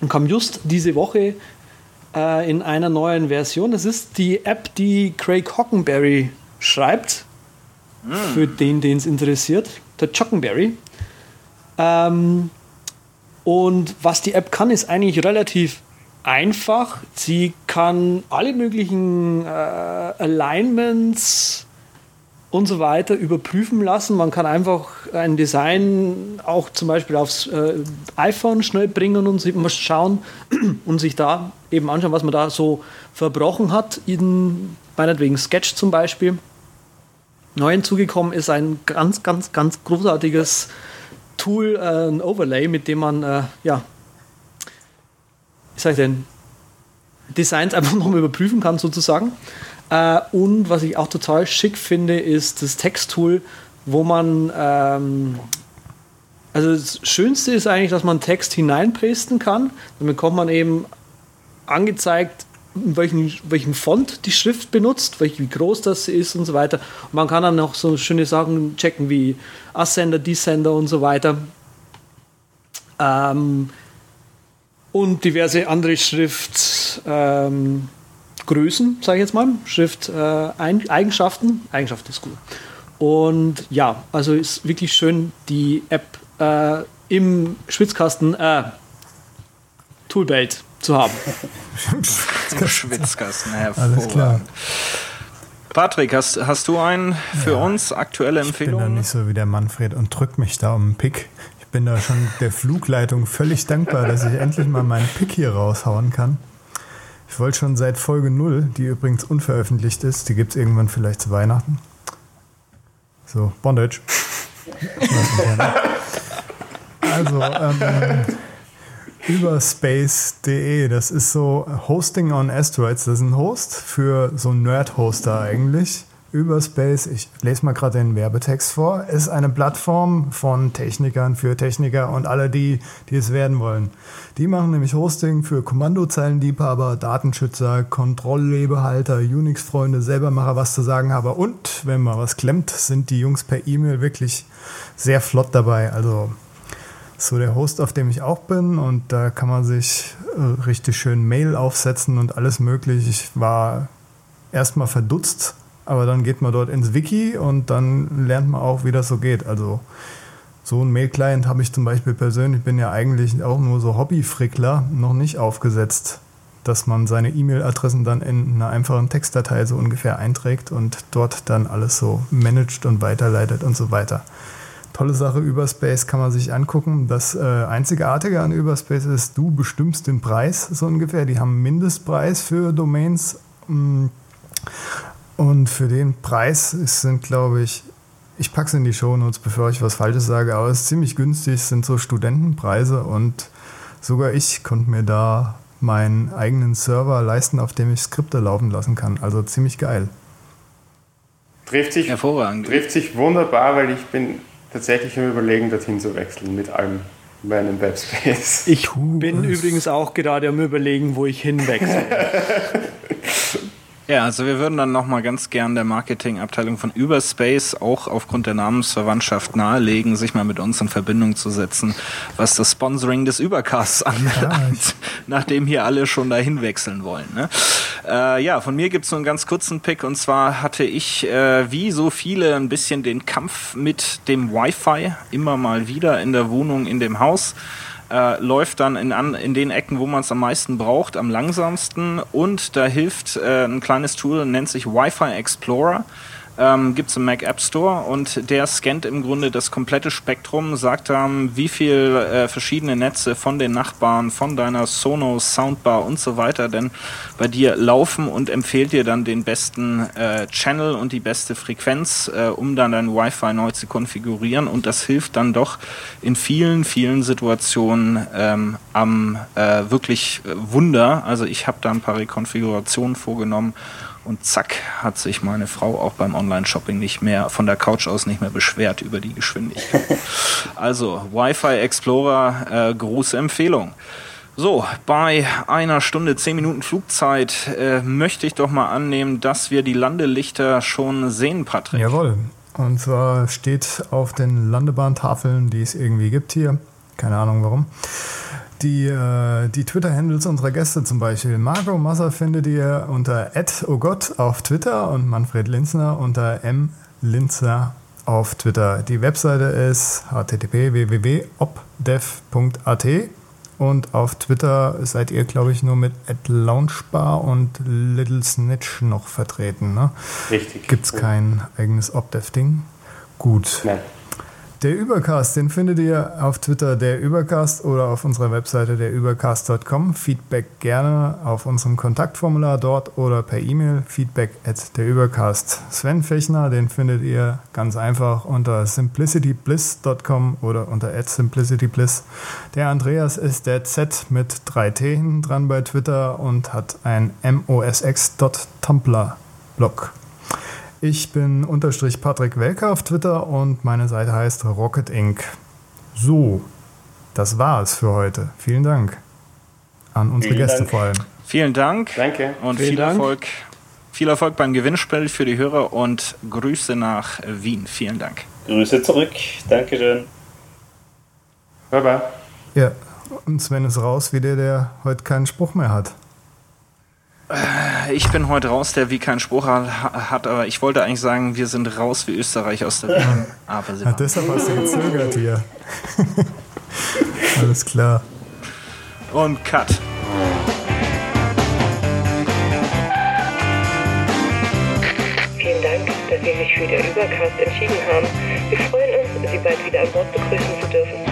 Und kam just diese Woche äh, in einer neuen Version. Das ist die App, die Craig Hockenberry schreibt. Mm. Für den, den es interessiert der Chockenberry. Ähm, und was die App kann, ist eigentlich relativ einfach. Sie kann alle möglichen äh, Alignments und so weiter überprüfen lassen. Man kann einfach ein Design auch zum Beispiel aufs äh, iPhone schnell bringen und sich mal schauen und sich da eben anschauen, was man da so verbrochen hat, in meinetwegen Sketch zum Beispiel. Neu hinzugekommen ist ein ganz, ganz, ganz großartiges Tool, äh, ein Overlay, mit dem man, äh, ja, wie sag ich denn, Designs einfach nochmal überprüfen kann, sozusagen. Äh, und was ich auch total schick finde, ist das Texttool, wo man, ähm, also das Schönste ist eigentlich, dass man Text hineinpasten kann. Dann bekommt man eben angezeigt, welchen, welchen Font die Schrift benutzt, wie groß das ist und so weiter. Und man kann dann noch so schöne Sachen checken wie Ascender, Descender und so weiter. Ähm, und diverse andere Schriftgrößen, ähm, sage ich jetzt mal, Schrifteigenschaften. Äh, Eigenschaften ist gut. Und ja, also ist wirklich schön, die App äh, im Schwitzkasten äh, Toolbelt zu haben. Schwitzkasten, Alles klar. Patrick, hast, hast du einen für ja, uns? Aktuelle Empfehlungen? Ich bin da nicht so wie der Manfred und drück mich da um einen Pick. Ich bin da schon der Flugleitung völlig dankbar, dass ich endlich mal meinen Pick hier raushauen kann. Ich wollte schon seit Folge 0, die übrigens unveröffentlicht ist, die gibt es irgendwann vielleicht zu Weihnachten. So, Bondage. also, ähm, Überspace.de, das ist so Hosting on Asteroids. Das ist ein Host für so Nerd-Hoster eigentlich. Überspace, ich lese mal gerade den Werbetext vor, ist eine Plattform von Technikern für Techniker und alle die, die es werden wollen. Die machen nämlich Hosting für Kommandozeilenliebhaber, Datenschützer, Kontrolllebehalter, Unix-Freunde, Selbermacher, was zu sagen haben. Und wenn mal was klemmt, sind die Jungs per E-Mail wirklich sehr flott dabei. Also so der Host, auf dem ich auch bin. Und da kann man sich äh, richtig schön Mail aufsetzen und alles mögliche. Ich war erstmal verdutzt, aber dann geht man dort ins Wiki und dann lernt man auch, wie das so geht. Also so ein Mail-Client habe ich zum Beispiel persönlich, bin ja eigentlich auch nur so Hobby-Frickler, noch nicht aufgesetzt, dass man seine E-Mail-Adressen dann in einer einfachen Textdatei so ungefähr einträgt und dort dann alles so managt und weiterleitet und so weiter tolle Sache. Überspace kann man sich angucken. Das äh, Einzigartige an Überspace ist, du bestimmst den Preis so ungefähr. Die haben einen Mindestpreis für Domains. Mm. Und für den Preis sind, glaube ich, ich packe es in die Shownotes, bevor ich was Falsches sage, aber es ist ziemlich günstig, es sind so Studentenpreise und sogar ich konnte mir da meinen eigenen Server leisten, auf dem ich Skripte laufen lassen kann. Also ziemlich geil. Trifft sich, Hervorragend. trifft sich wunderbar, weil ich bin tatsächlich im Überlegen, dorthin zu wechseln mit allem meinem Webspace. Ich bin übrigens auch gerade am Überlegen, wo ich hinwechsle. Ja, also wir würden dann nochmal ganz gern der Marketingabteilung von Überspace auch aufgrund der Namensverwandtschaft nahelegen, sich mal mit uns in Verbindung zu setzen, was das Sponsoring des Übercasts anbelangt, nachdem hier alle schon dahin wechseln wollen. Ne? Äh, ja, von mir gibt's so einen ganz kurzen Pick und zwar hatte ich, äh, wie so viele, ein bisschen den Kampf mit dem Wi-Fi immer mal wieder in der Wohnung, in dem Haus äh, läuft dann in, an, in den Ecken, wo man es am meisten braucht, am langsamsten. Und da hilft äh, ein kleines Tool, nennt sich Wi-Fi Explorer. Ähm, gibt es im Mac App Store und der scannt im Grunde das komplette Spektrum, sagt dann, wie viel äh, verschiedene Netze von den Nachbarn, von deiner Sonos, Soundbar und so weiter denn bei dir laufen und empfiehlt dir dann den besten äh, Channel und die beste Frequenz, äh, um dann dein Wi-Fi neu zu konfigurieren und das hilft dann doch in vielen, vielen Situationen ähm, am äh, wirklich äh, Wunder. Also ich habe da ein paar Rekonfigurationen vorgenommen und zack hat sich meine Frau auch beim Online-Shopping nicht mehr von der Couch aus nicht mehr beschwert über die Geschwindigkeit. also Wi-Fi Explorer, äh, große Empfehlung. So, bei einer Stunde, zehn Minuten Flugzeit äh, möchte ich doch mal annehmen, dass wir die Landelichter schon sehen, Patrick. Jawohl. Und zwar steht auf den Landebahntafeln, die es irgendwie gibt hier, keine Ahnung warum, die, äh, die Twitter-Handles unserer Gäste zum Beispiel. Marco Masser findet ihr unter @ogott auf Twitter und Manfred Linzner unter mlinzner auf Twitter. Die Webseite ist http www.obdev.at und auf Twitter seid ihr, glaube ich, nur mit @launchbar und Little Snitch noch vertreten. Ne? Richtig. Gibt es kein eigenes Obdev-Ding? Gut. Nein. Der Übercast, den findet ihr auf Twitter der Übercast oder auf unserer Webseite der Übercast.com. Feedback gerne auf unserem Kontaktformular dort oder per E-Mail feedback at der Übercast. Sven Fechner, den findet ihr ganz einfach unter simplicitybliss.com oder unter at simplicitybliss. Der Andreas ist der Z mit 3T hinten dran bei Twitter und hat ein mosx.tumblr-Blog. Ich bin unterstrich Patrick Welker auf Twitter und meine Seite heißt Rocket Inc. So, das war's für heute. Vielen Dank an unsere Vielen Gäste Dank. vor allem. Vielen Dank Danke. und Vielen viel Dank. Erfolg. Viel Erfolg beim Gewinnspiel für die Hörer und Grüße nach Wien. Vielen Dank. Grüße zurück. Dankeschön. Bye bye. Ja, und Sven ist raus, wie der, der heute keinen Spruch mehr hat. Äh, ich bin heute raus, der wie keinen Spruch hat, aber ich wollte eigentlich sagen, wir sind raus wie Österreich aus der Wien. Aber ja, deshalb hast du gezögert hier. Alles klar. Und Cut. Vielen Dank, dass Sie sich für den Übercast entschieden haben. Wir freuen uns, Sie bald wieder an Bord begrüßen zu dürfen.